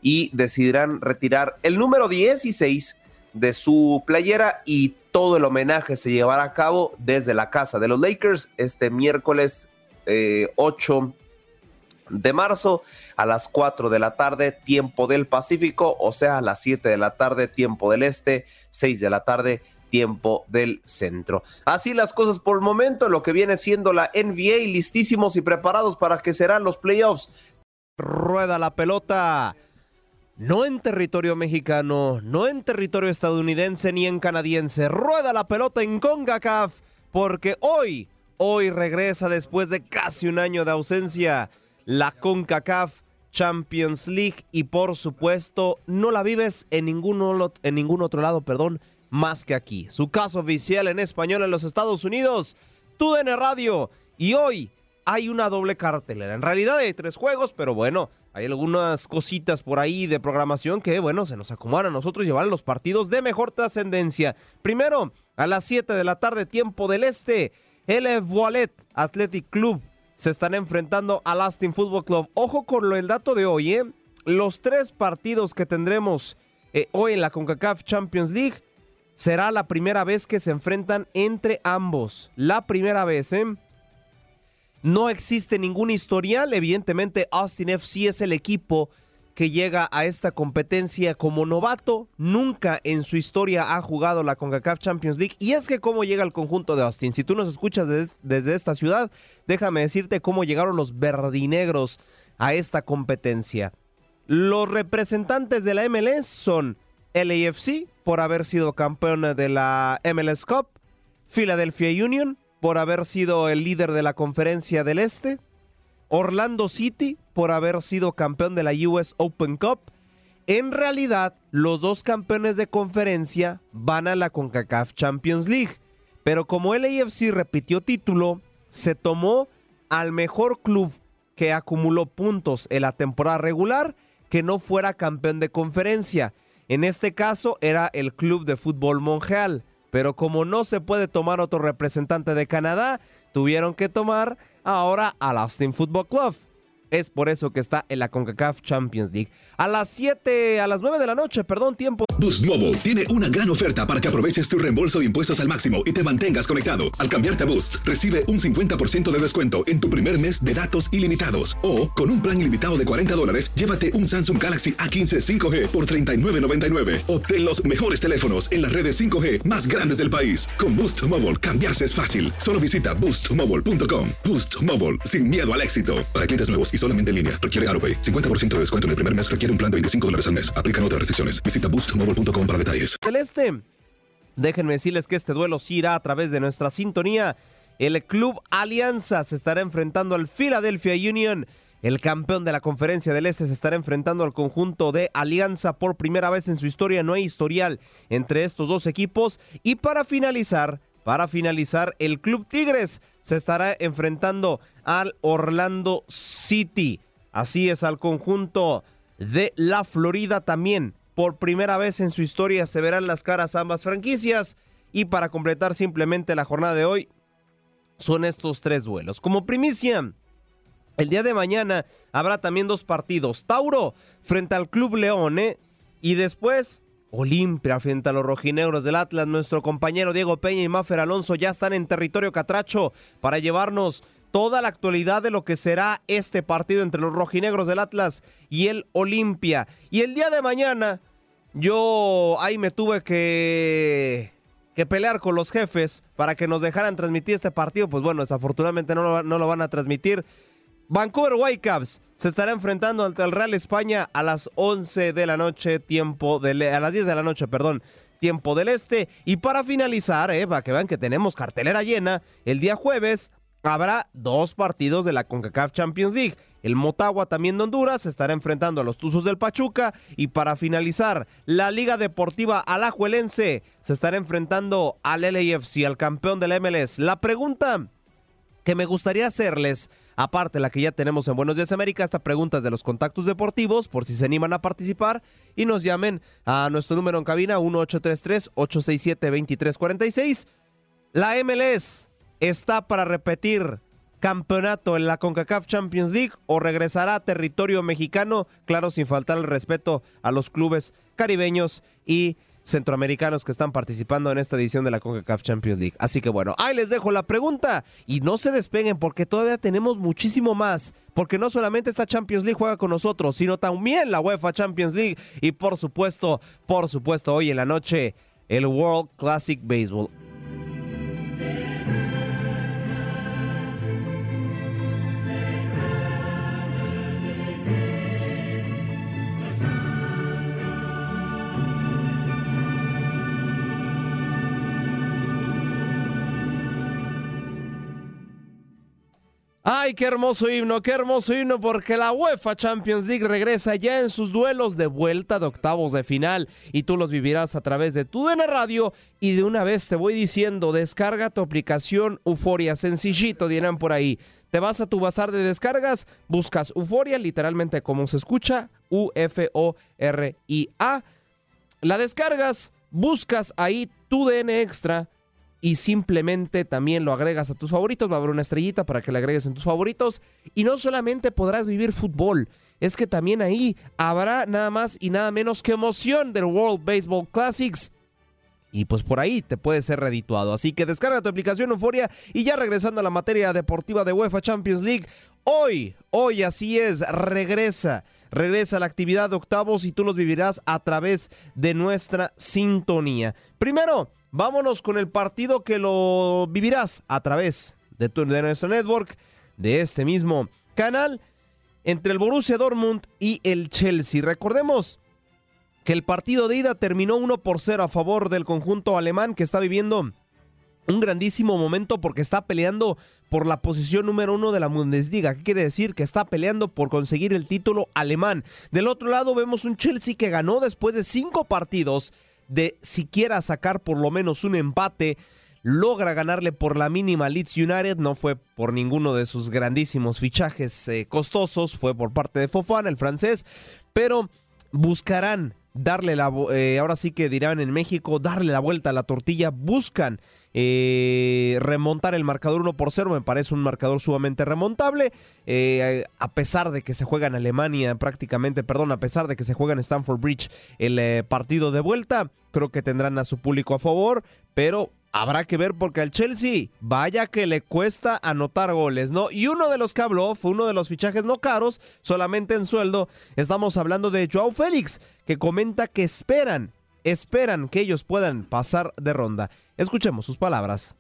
y decidirán retirar el número 16 de su playera y todo el homenaje se llevará a cabo desde la casa de los Lakers este miércoles 8 eh, de marzo a las 4 de la tarde, tiempo del Pacífico, o sea, a las 7 de la tarde, tiempo del Este, 6 de la tarde, tiempo del centro. Así las cosas por el momento, lo que viene siendo la NBA, listísimos y preparados para que serán los playoffs. Rueda la pelota no en territorio mexicano, no en territorio estadounidense ni en canadiense. Rueda la pelota en CONCACAF porque hoy, hoy regresa después de casi un año de ausencia la CONCACAF Champions League y por supuesto no la vives en ningún, otro lado, perdón, más que aquí. Su caso oficial en español en los Estados Unidos, TUDN Radio y hoy hay una doble cartelera. En realidad hay tres juegos, pero bueno, hay algunas cositas por ahí de programación que, bueno, se nos acomodan a nosotros llevar los partidos de mejor trascendencia. Primero, a las 7 de la tarde, tiempo del este, el Voilet Athletic Club se están enfrentando al Austin Football Club. Ojo con lo, el dato de hoy, ¿eh? Los tres partidos que tendremos eh, hoy en la CONCACAF Champions League será la primera vez que se enfrentan entre ambos. La primera vez, ¿eh? No existe ningún historial. Evidentemente, Austin FC es el equipo que llega a esta competencia como novato. Nunca en su historia ha jugado la CONCACAF Champions League. Y es que cómo llega el conjunto de Austin. Si tú nos escuchas desde, esta ciudad, déjame decirte cómo llegaron los verdinegros a esta competencia. Los representantes de la MLS son LAFC por haber sido campeón de la MLS Cup, Philadelphia Union por haber sido el líder de la conferencia del Este, Orlando City por haber sido campeón de la US Open Cup. En realidad, los dos campeones de conferencia van a la CONCACAF Champions League, pero como el AFC repitió título, se tomó al mejor club que acumuló puntos en la temporada regular que no fuera campeón de conferencia. En este caso era el Club de Fútbol Monreal. Pero como no se puede tomar otro representante de Canadá, tuvieron que tomar ahora al Austin Football Club. Es por eso que está en la CONCACAF Champions League. A las 7, a las 9 de la noche, perdón, tiempo. Boost Mobile tiene una gran oferta para que aproveches tu reembolso de impuestos al máximo y te mantengas conectado. Al cambiarte a Boost, recibe un 50% de descuento en tu primer mes de datos ilimitados. O, con un plan ilimitado de 40 dólares, llévate un Samsung Galaxy A15 5G por 39.99. Obtén los mejores teléfonos en las redes 5G más grandes del país. Con Boost Mobile, cambiarse es fácil. Solo visita boostmobile.com. Boost Mobile, sin miedo al éxito. Para clientes nuevos y solamente en línea. Requiere AroPay. 50% de descuento en el primer mes requiere un plan de 25 dólares al mes. Aplican otras restricciones. Visita boostmobile.com para detalles. Celeste, déjenme decirles que este duelo sí irá a través de nuestra sintonía. El Club Alianza se estará enfrentando al Philadelphia Union. El campeón de la conferencia del Este se estará enfrentando al conjunto de Alianza por primera vez en su historia. No hay historial entre estos dos equipos. Y para finalizar, para finalizar, el Club Tigres se estará enfrentando al Orlando City. Así es, al conjunto de la Florida también. Por primera vez en su historia se verán las caras ambas franquicias. Y para completar simplemente la jornada de hoy, son estos tres duelos. Como primicia, el día de mañana habrá también dos partidos. Tauro frente al Club León, ¿eh? Y después Olimpia frente a los rojinegros del Atlas. Nuestro compañero Diego Peña y Mafer Alonso ya están en territorio catracho para llevarnos toda la actualidad de lo que será este partido entre los rojinegros del Atlas y el Olimpia. Y el día de mañana yo ahí me tuve que que pelear con los jefes para que nos dejaran transmitir este partido. Pues bueno, desafortunadamente no no lo van a transmitir. Vancouver Whitecaps se estará enfrentando ante el Real España a las 11 de la noche, tiempo del a las 10 de la noche, perdón, tiempo del este. Y para finalizar, eh, para que vean que tenemos cartelera llena, el día jueves habrá dos partidos de la CONCACAF Champions League. El Motagua también de Honduras se estará enfrentando a los Tuzos del Pachuca y para finalizar, la Liga Deportiva Alajuelense se estará enfrentando al LAFC, al campeón de la MLS. La pregunta que me gustaría hacerles, aparte la que ya tenemos en Buenos Días América, esta pregunta es de los contactos deportivos, por si se animan a participar y nos llamen a nuestro número en cabina 1833-867-2346. La MLS está para repetir campeonato en la CONCACAF Champions League o regresará a territorio mexicano, claro, sin faltar el respeto a los clubes caribeños y centroamericanos que están participando en esta edición de la CONCACAF Champions League. Así que bueno, ahí les dejo la pregunta y no se despeguen porque todavía tenemos muchísimo más, porque no solamente esta Champions League juega con nosotros, sino también la UEFA Champions League y por supuesto, por supuesto, hoy en la noche el World Classic Baseball. Ay, qué hermoso himno, qué hermoso himno, porque la UEFA Champions League regresa ya en sus duelos de vuelta de octavos de final y tú los vivirás a través de tu DN Radio y de una vez te voy diciendo, descarga tu aplicación Euforia, sencillito dirán por ahí. Te vas a tu bazar de descargas, buscas Euforia, literalmente como se escucha, U-F-O-R-I-A. La descargas, buscas ahí tu DN Extra y simplemente también lo agregas a tus favoritos. Va a haber una estrellita para que le agregues en tus favoritos. Y no solamente podrás vivir fútbol, es que también ahí habrá nada más y nada menos que emoción del World Baseball Classics. Y pues por ahí te puede ser redituado. Así que descarga tu aplicación Euforia y ya regresando a la materia deportiva de UEFA Champions League. Hoy, hoy así es, regresa. Regresa la actividad de octavos y tú los vivirás a través de nuestra sintonía. Primero, vámonos con el partido que lo vivirás a través de, nuestro network, de este mismo canal. entre el Borussia Dortmund y el Chelsea. Recordemos que el partido de ida terminó 1 por 0 a favor del conjunto alemán que está viviendo un grandísimo momento porque está peleando por la posición número uno de la Bundesliga. ¿Qué quiere decir? Que está peleando por conseguir el título alemán. Del otro lado vemos un Chelsea que ganó después de cinco partidos de siquiera sacar por lo menos un empate. Logra ganarle por la mínima Leeds United, no fue por ninguno de sus grandísimos fichajes eh, costosos, fue por parte de Fofana, el francés, pero buscarán darle la, eh, ahora sí que dirán en México, darle la vuelta a la tortilla, buscan eh, remontar el marcador 1 por 0, me parece un marcador sumamente remontable, eh, a pesar de que se juega en Alemania prácticamente, perdón, a pesar de que se juega en Stamford Bridge el partido de vuelta, creo que tendrán a su público a favor, pero Habrá que ver porque al Chelsea, vaya que le cuesta anotar goles, ¿no? Y uno de los que habló fue uno de los fichajes no caros, solamente en sueldo. Estamos hablando de Joao Félix, que comenta que esperan, esperan que ellos puedan pasar de ronda. Escuchemos sus palabras.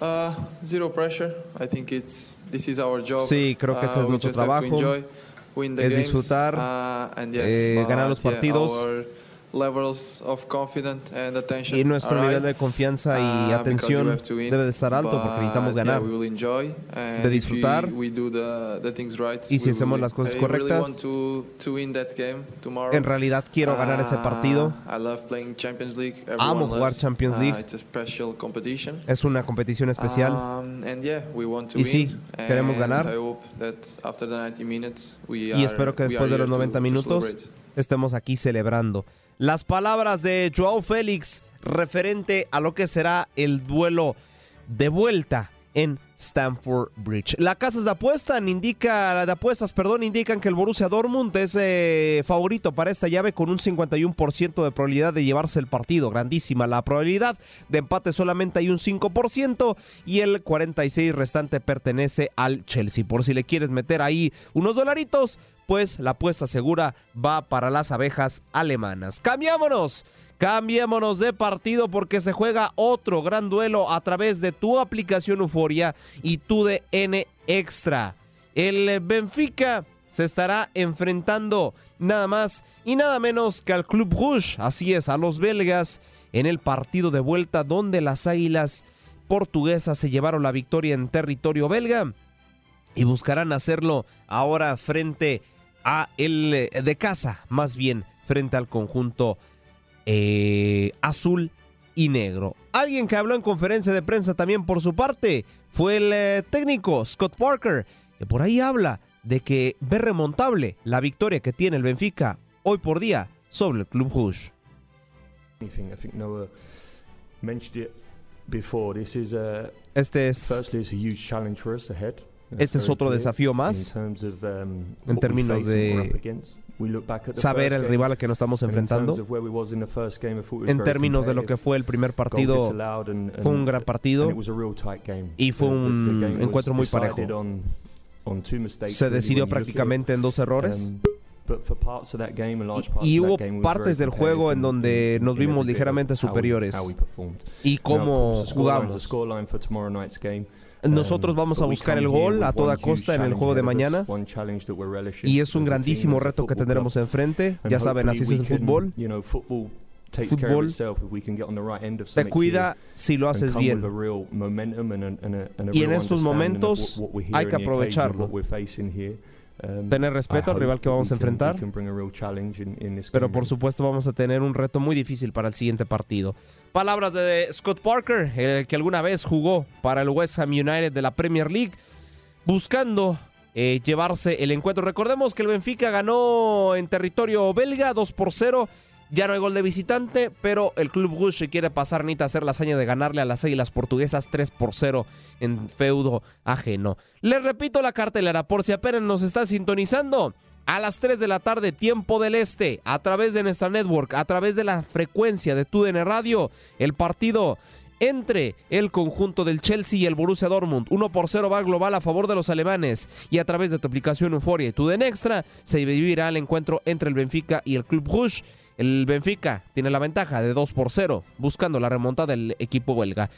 Uh, zero pressure. I think it's this is our job. Sí, creo que este es uh, nuestro trabajo. Es disfrutar, uh, eh, ganar los partidos y nuestro nivel de confianza y uh, atención debe de estar alto porque necesitamos ganar, de disfrutar y si hacemos las cosas correctas, en realidad quiero ganar ese uh, partido. Amo jugar Champions uh, League. Es una competición especial. Um, y sí, queremos ganar. Y espero que después de los 90 minutos estemos aquí celebrando. Las palabras de Joao Félix referente a lo que será el duelo de vuelta en Stamford Bridge. Las casas de apuestas indica, de apuestas, perdón, indican que el Borussia Dortmund es eh, favorito para esta llave con un 51% de probabilidad de llevarse el partido. Grandísima la probabilidad de empate solamente hay un 5% y el 46 restante pertenece al Chelsea. Por si le quieres meter ahí unos dolaritos, pues la apuesta segura va para las abejas alemanas. Cambiámonos, cambiémonos de partido porque se juega otro gran duelo a través de tu aplicación Euforia y tu DN Extra. El Benfica se estará enfrentando nada más y nada menos que al Club Rouge, así es, a los belgas en el partido de vuelta donde las Águilas portuguesas se llevaron la victoria en territorio belga y buscarán hacerlo ahora frente a el eh, de casa, más bien frente al conjunto eh, azul y negro. Alguien que habló en conferencia de prensa también por su parte fue el eh, técnico Scott Parker, que por ahí habla de que ve remontable la victoria que tiene el Benfica hoy por día sobre el Club Rouge. Este es este es otro desafío más um, en términos de saber el rival al que nos estamos enfrentando. En términos de lo que fue el primer partido, fue un gran partido y fue un encuentro muy parejo. Se decidió prácticamente en dos errores. Um, y, hubo partes del juego en donde nos vimos ligeramente superiores. Y cómo jugamos. Nosotros vamos a buscar el gol a toda costa en el juego de mañana. Y es un grandísimo reto que tendremos enfrente. Ya saben, así es el fútbol. Fútbol te cuida si lo haces bien. Y en estos momentos hay que aprovecharlo. Um, tener respeto al rival que vamos a enfrentar. Pero por supuesto vamos a tener un reto muy difícil para el siguiente partido. Palabras de Scott Parker, el que alguna vez jugó para el West Ham United de la Premier League, buscando eh, llevarse el encuentro. Recordemos que el Benfica ganó en territorio belga 2 por 0 ya no hay gol de visitante, pero el Club Rouge quiere pasar ni hacer la hazaña de ganarle a las Águilas Portuguesas 3 por 0 en feudo ajeno. Les repito la cartelera por si apenas nos está sintonizando. A las 3 de la tarde, tiempo del este, a través de nuestra network, a través de la frecuencia de TUDN Radio, el partido entre el conjunto del Chelsea y el Borussia Dortmund. 1 por 0 va global a favor de los alemanes y a través de tu aplicación Euforia y TUDN Extra se vivirá el encuentro entre el Benfica y el Club Rouge. El Benfica tiene la ventaja de 2 por 0, buscando la remontada del equipo belga.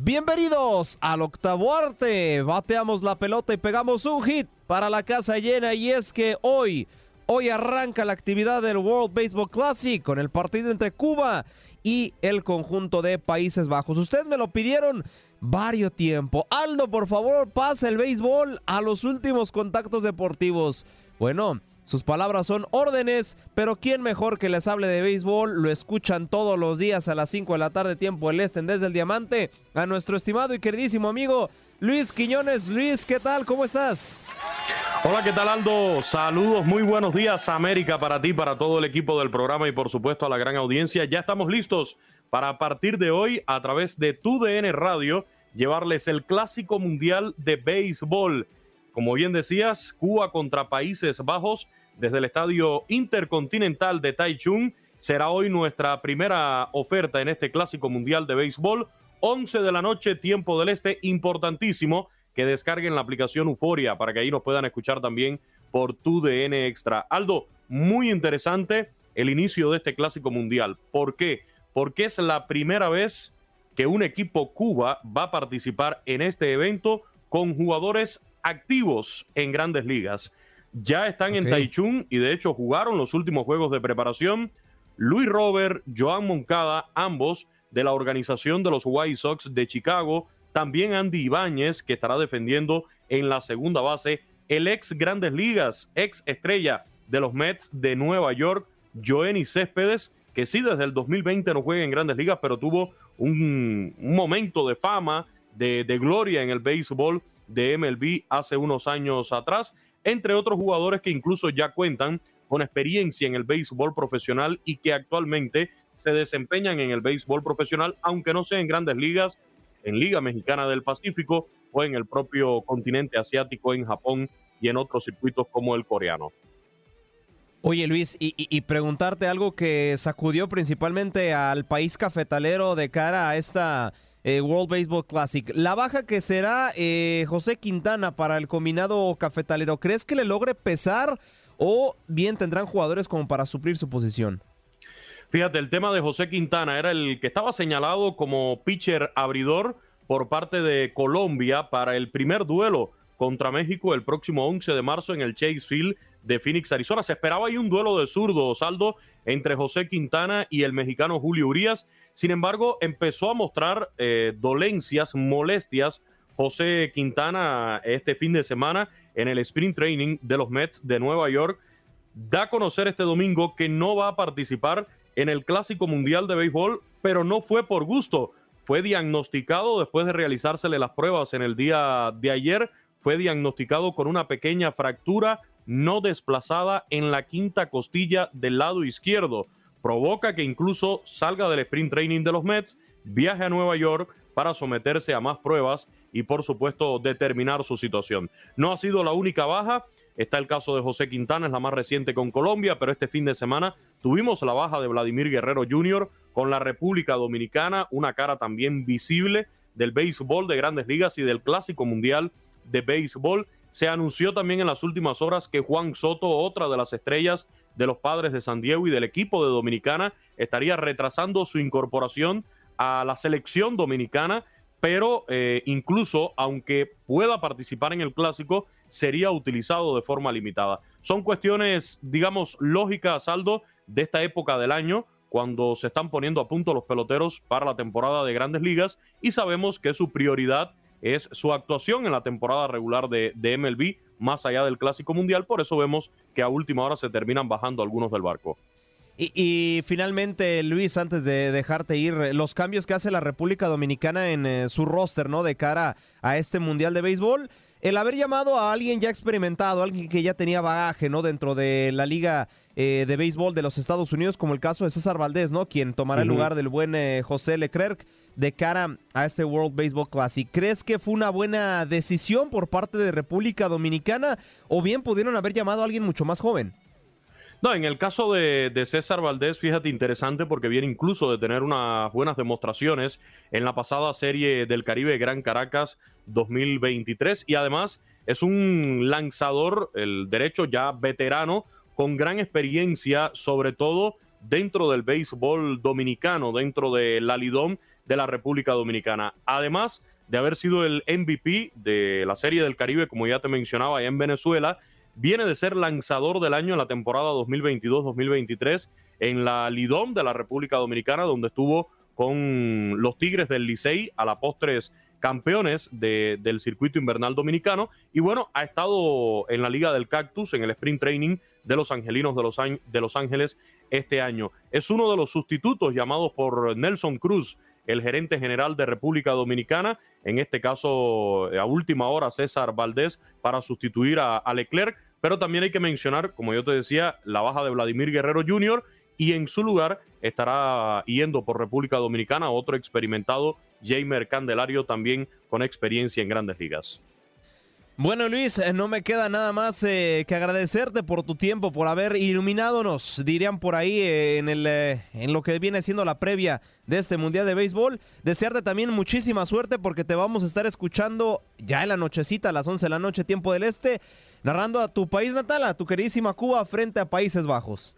Bienvenidos al octavo arte. Bateamos la pelota y pegamos un hit para la casa llena y es que hoy Hoy arranca la actividad del World Baseball Classic con el partido entre Cuba y el conjunto de Países Bajos. Ustedes me lo pidieron varios tiempo. Aldo, por favor, pasa el béisbol a los últimos contactos deportivos. Bueno, sus palabras son órdenes, pero ¿quién mejor que les hable de béisbol? Lo escuchan todos los días a las 5 de la tarde, tiempo del este, desde el Diamante, a nuestro estimado y queridísimo amigo Luis Quiñones. Luis, ¿qué tal? ¿Cómo estás? Hola, ¿qué tal Aldo? Saludos, muy buenos días América para ti, para todo el equipo del programa y por supuesto a la gran audiencia. Ya estamos listos para a partir de hoy a través de TUDN Radio llevarles el clásico mundial de béisbol. Como bien decías, Cuba contra Países Bajos desde el estadio intercontinental de Taichung será hoy nuestra primera oferta en este clásico mundial de béisbol. 11 de la noche, tiempo del este, importantísimo que descarguen la aplicación Euforia para que ahí nos puedan escuchar también por tu DN Extra. Aldo, muy interesante el inicio de este clásico mundial. ¿Por qué? Porque es la primera vez que un equipo Cuba va a participar en este evento con jugadores activos en grandes ligas. Ya están en Taichung y de hecho jugaron los últimos juegos de preparación. Luis Robert, Joan Moncada, ambos de la organización de los White Sox de Chicago, también Andy Ibáñez, que estará defendiendo en la segunda base. El ex Grandes Ligas, ex estrella de los Mets de Nueva York, Joenny Céspedes, que sí desde el 2020 no juega en Grandes Ligas, pero tuvo un, momento de fama, de, de gloria en el béisbol de MLB hace unos años atrás, entre otros jugadores que incluso ya cuentan con experiencia en el béisbol profesional y que actualmente se desempeñan en el béisbol profesional, aunque no sea en grandes ligas, en Liga Mexicana del Pacífico o en el propio continente asiático, en Japón y en otros circuitos como el coreano. Oye Luis, y, preguntarte algo que sacudió principalmente al país cafetalero de cara a esta eh, World Baseball Classic. La baja que será eh, José Quintana para el combinado cafetalero, ¿crees que le logre pesar o bien tendrán jugadores como para suplir su posición? Fíjate, el tema de José Quintana era el que estaba señalado como pitcher abridor por parte de Colombia para el primer duelo contra México el próximo 11 de marzo en el Chase Field de Phoenix, Arizona. Se esperaba ahí un duelo de zurdo, saldo entre José Quintana y el mexicano Julio Urias. Sin embargo, empezó a mostrar eh, dolencias, molestias José Quintana este fin de semana en el sprint training de los Mets de Nueva York. Da a conocer este domingo que no va a participar en el Clásico Mundial de Béisbol, pero no fue por gusto. Fue diagnosticado después de realizársele las pruebas en el día de ayer. Fue diagnosticado con una pequeña fractura no desplazada en la quinta costilla del lado izquierdo. Provoca que incluso salga del sprint training de los Mets, viaje a Nueva York para someterse a más pruebas y por supuesto determinar su situación. No ha sido la única baja. Está el caso de José Quintana, es la más reciente con Colombia, pero este fin de semana tuvimos la baja de Vladimir Guerrero Jr. con la República Dominicana, una cara también visible del béisbol de grandes ligas y del Clásico Mundial de Béisbol. Se anunció también en las últimas horas que Juan Soto, otra de las estrellas de los padres de San Diego y del equipo de Dominicana, estaría retrasando su incorporación a la selección dominicana, pero eh, incluso aunque pueda participar en el clásico, sería utilizado de forma limitada. Son cuestiones, digamos, lógicas, Aldo, de esta época del año, cuando se están poniendo a punto los peloteros para la temporada de grandes ligas y sabemos que su prioridad es su actuación en la temporada regular de, de, MLB, más allá del Clásico Mundial. Por eso vemos que a última hora se terminan bajando algunos del barco. Y, finalmente, Luis, antes de dejarte ir, los cambios que hace la República Dominicana en eh, su roster, ¿no? De cara a este Mundial de Béisbol. El haber llamado a alguien ya experimentado, alguien que ya tenía bagaje, ¿no? Dentro de la Liga eh, de Béisbol de los Estados Unidos, como el caso de César Valdés, ¿no? Quien tomará el lugar del buen eh, José Leclerc de cara a este World Baseball Classic. ¿Crees que fue una buena decisión por parte de República Dominicana o bien pudieron haber llamado a alguien mucho más joven? No, en el caso de, César Valdés, fíjate, interesante porque viene incluso de tener unas buenas demostraciones en la pasada serie del Caribe Gran Caracas 2023 y además es un lanzador, el derecho ya veterano, con gran experiencia, sobre todo dentro del béisbol dominicano, dentro de la de la República Dominicana. Además de haber sido el MVP de la Serie del Caribe, como ya te mencionaba, allá en Venezuela. Viene de ser lanzador del año en la temporada 2022-2023 en la Lidom de la República Dominicana, donde estuvo con los Tigres del Licey a la postres campeones del circuito invernal dominicano. Y bueno, ha estado en la Liga del Cactus, en el sprint training de los Angelinos de Los, de los Ángeles este año. Es uno de los sustitutos llamados por Nelson Cruz, el gerente general de República Dominicana, en este caso a última hora César Valdés para sustituir a, a Leclerc, pero también hay que mencionar, como yo te decía, la baja de Vladimir Guerrero Jr. y en su lugar estará yendo por República Dominicana otro experimentado Jamer Candelario también con experiencia en grandes ligas. Bueno Luis, eh, no me queda nada más eh, que agradecerte por tu tiempo, por haber iluminado dirían por ahí, eh, en, el, en lo que viene siendo la previa de este Mundial de Béisbol. Desearte también muchísima suerte porque te vamos a estar escuchando ya en la nochecita, a las 11 de la noche, tiempo del Este, narrando a tu país natal, a tu queridísima Cuba, frente a Países Bajos.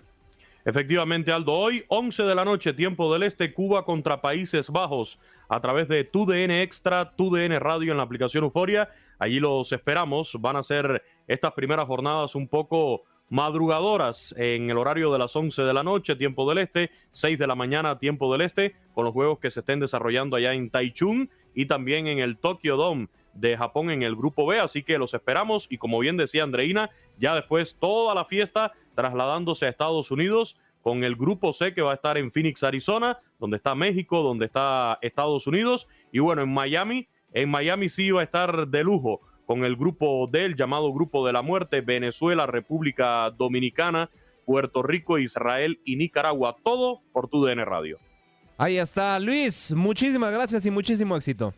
Efectivamente, Aldo, hoy 11 de la noche, tiempo del Este, Cuba contra Países Bajos, a través de TUDN Extra, TUDN Radio en la aplicación Euforia. Allí los esperamos. Van a ser estas primeras jornadas un poco madrugadoras en el horario de las 11 de la noche, tiempo del Este, 6 de la mañana, tiempo del Este, con los juegos que se estén desarrollando allá en Taichung y también en el Tokyo Dome de Japón en el grupo B, así que los esperamos y como bien decía Andreina, ya después toda la fiesta trasladándose a Estados Unidos con el grupo C que va a estar en Phoenix, Arizona, donde está México, donde está Estados Unidos y bueno, en Miami, en Miami sí va a estar de lujo con el grupo D, el llamado Grupo de la Muerte, Venezuela, República Dominicana, Puerto Rico, Israel y Nicaragua, todo por tu DN Radio. Ahí está, Luis, muchísimas gracias y muchísimo éxito.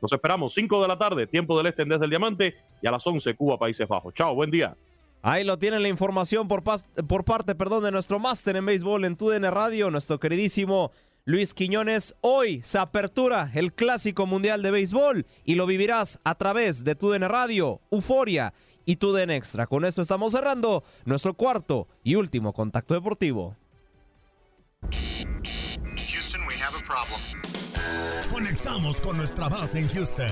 Nos esperamos 5 de la tarde, tiempo del este en Desde el Diamante y a las 11 Cuba, Países Bajos. Chao, buen día. Ahí lo tienen la información por, por parte perdón, de nuestro máster en béisbol en TUDN Radio, nuestro queridísimo Luis Quiñones. Hoy se apertura el Clásico Mundial de Béisbol y lo vivirás a través de TUDN Radio, Euforia y TUDN Extra. Con esto estamos cerrando nuestro cuarto y último contacto deportivo. Houston, we have a problem. Conectamos con nuestra base en Houston.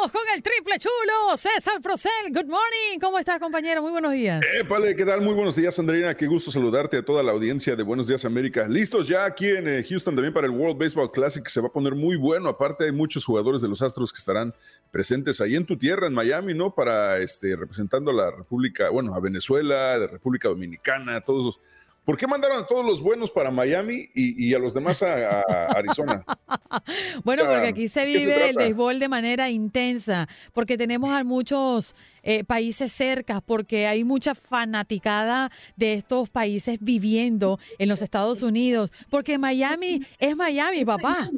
Con el triple chulo, César Procel. Good morning. ¿Cómo estás, compañero? Muy buenos días. Épale, ¿qué tal? Muy buenos días, Andreina. Qué gusto saludarte a toda la audiencia de Buenos Días América. Listos ya aquí en eh, Houston también para el World Baseball Classic. Se va a poner muy bueno. Aparte, hay muchos jugadores de los Astros que estarán presentes ahí en tu tierra, en Miami, ¿no? Para este, representando a la República, bueno, a Venezuela, de República Dominicana, todos los ¿Por qué mandaron a todos los buenos para Miami y, a los demás a, Arizona? bueno, porque aquí se vive el béisbol de manera intensa, porque tenemos a muchos eh, países cerca, porque hay mucha fanaticada de estos países viviendo en los Estados Unidos, porque Miami es Miami, papá.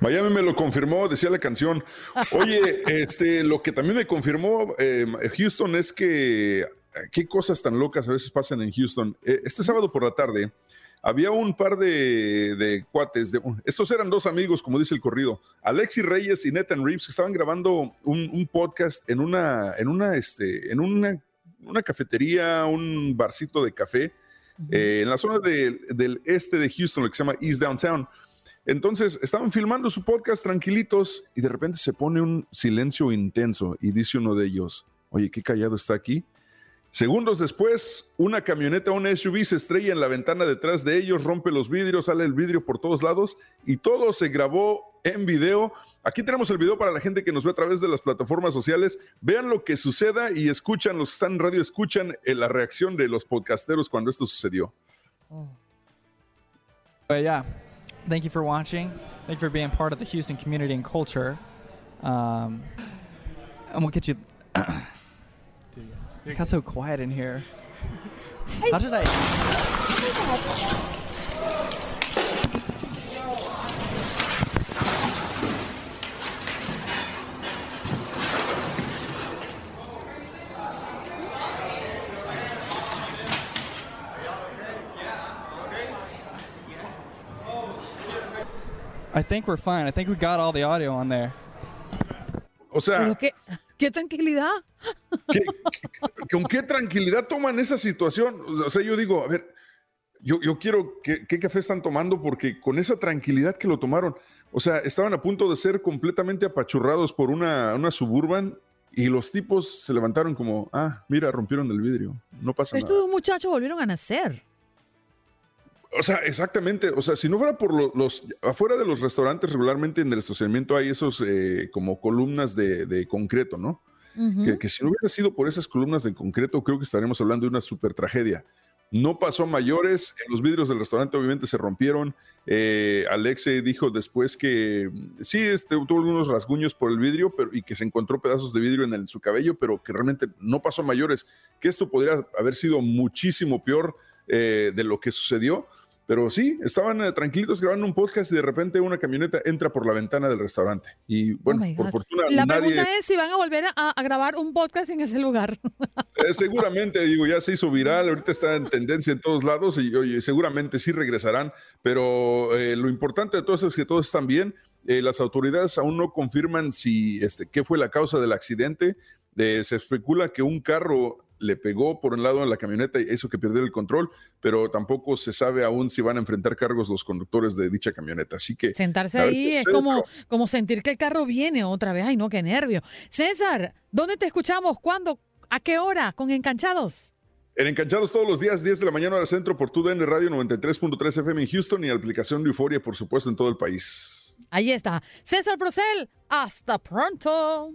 Miami me lo confirmó, decía la canción. Oye, este, lo que también me confirmó eh, Houston es que qué cosas tan locas a veces pasan en Houston. Eh, este sábado por la tarde había un par de, cuates, de, estos eran dos amigos, como dice el corrido, Alexis Reyes y Nathan Reeves, que estaban grabando un, podcast en una, en una, este, en una, una cafetería, un barcito de café, eh, en la zona del este de Houston, lo que se llama East Downtown. Entonces estaban filmando su podcast tranquilitos y de repente se pone un silencio intenso y dice uno de ellos, oye, qué callado está aquí. Segundos después, una camioneta, un SUV se estrella en la ventana detrás de ellos, rompe los vidrios, sale el vidrio por todos lados y todo se grabó en video. Aquí tenemos el video para la gente que nos ve a través de las plataformas sociales. Vean lo que suceda y escuchan, los que están en radio, escuchan eh, la reacción de los podcasteros cuando esto sucedió. Oh. yeah, thank you for watching. Thank you for being part of the Houston community and culture. Um, and we'll get you. It got so quiet in here. How did I? I think we're fine. I think we got all the audio on there. O sea, ¡Qué tranquilidad! ¿Con qué tranquilidad toman esa situación? O sea, yo digo, a ver, yo, yo quiero que, qué café están tomando porque con esa tranquilidad que lo tomaron, o sea, estaban a punto de ser completamente apachurrados por una, una suburban y los tipos se levantaron como, ah, mira, rompieron el vidrio, no pasa nada. Estos muchachos volvieron a nacer. O sea, exactamente. O sea, si no fuera por lo- los, afuera de los restaurantes, regularmente en el estacionamiento hay esos eh, como columnas de, de concreto, ¿no? Que, que si no hubiera sido por esas columnas de concreto, creo que estaríamos hablando de una super tragedia. No pasó mayores, los vidrios del restaurante obviamente se rompieron. Eh, Alexe dijo después que sí, este, tuvo algunos rasguños por el vidrio pero, y que se encontró pedazos de vidrio en, el- su cabello, pero que realmente no pasó mayores, que esto podría haber sido muchísimo peor eh, de lo que sucedió. Pero sí, estaban eh, tranquilitos grabando un podcast y de repente una camioneta entra por la ventana del restaurante. Y bueno, Oh my por fortuna La nadie... pregunta es si van a volver a, a grabar un podcast en ese lugar. Eh, seguramente, digo, ya se hizo viral, ahorita está en tendencia en todos lados y oye, seguramente sí regresarán, pero eh, lo importante de todo eso es que todos están bien. Las autoridades aún no confirman si este, qué fue la causa del accidente. Se especula que un carro le pegó por un lado a la camioneta y hizo que perdiera el control, pero tampoco se sabe aún si van a enfrentar cargos los conductores de dicha camioneta. Así que Sentarse ahí es como, como sentir que el carro viene otra vez. Ay, no, qué nervio. César, ¿dónde te escuchamos? ¿Cuándo? ¿A qué hora? ¿Con Enganchados? En Enganchados todos los días, 10 de la mañana hora centro por tu DN Radio 93.3 FM en Houston y la aplicación de Euforia, por supuesto, en todo el país. Ahí está. César Procel, hasta pronto.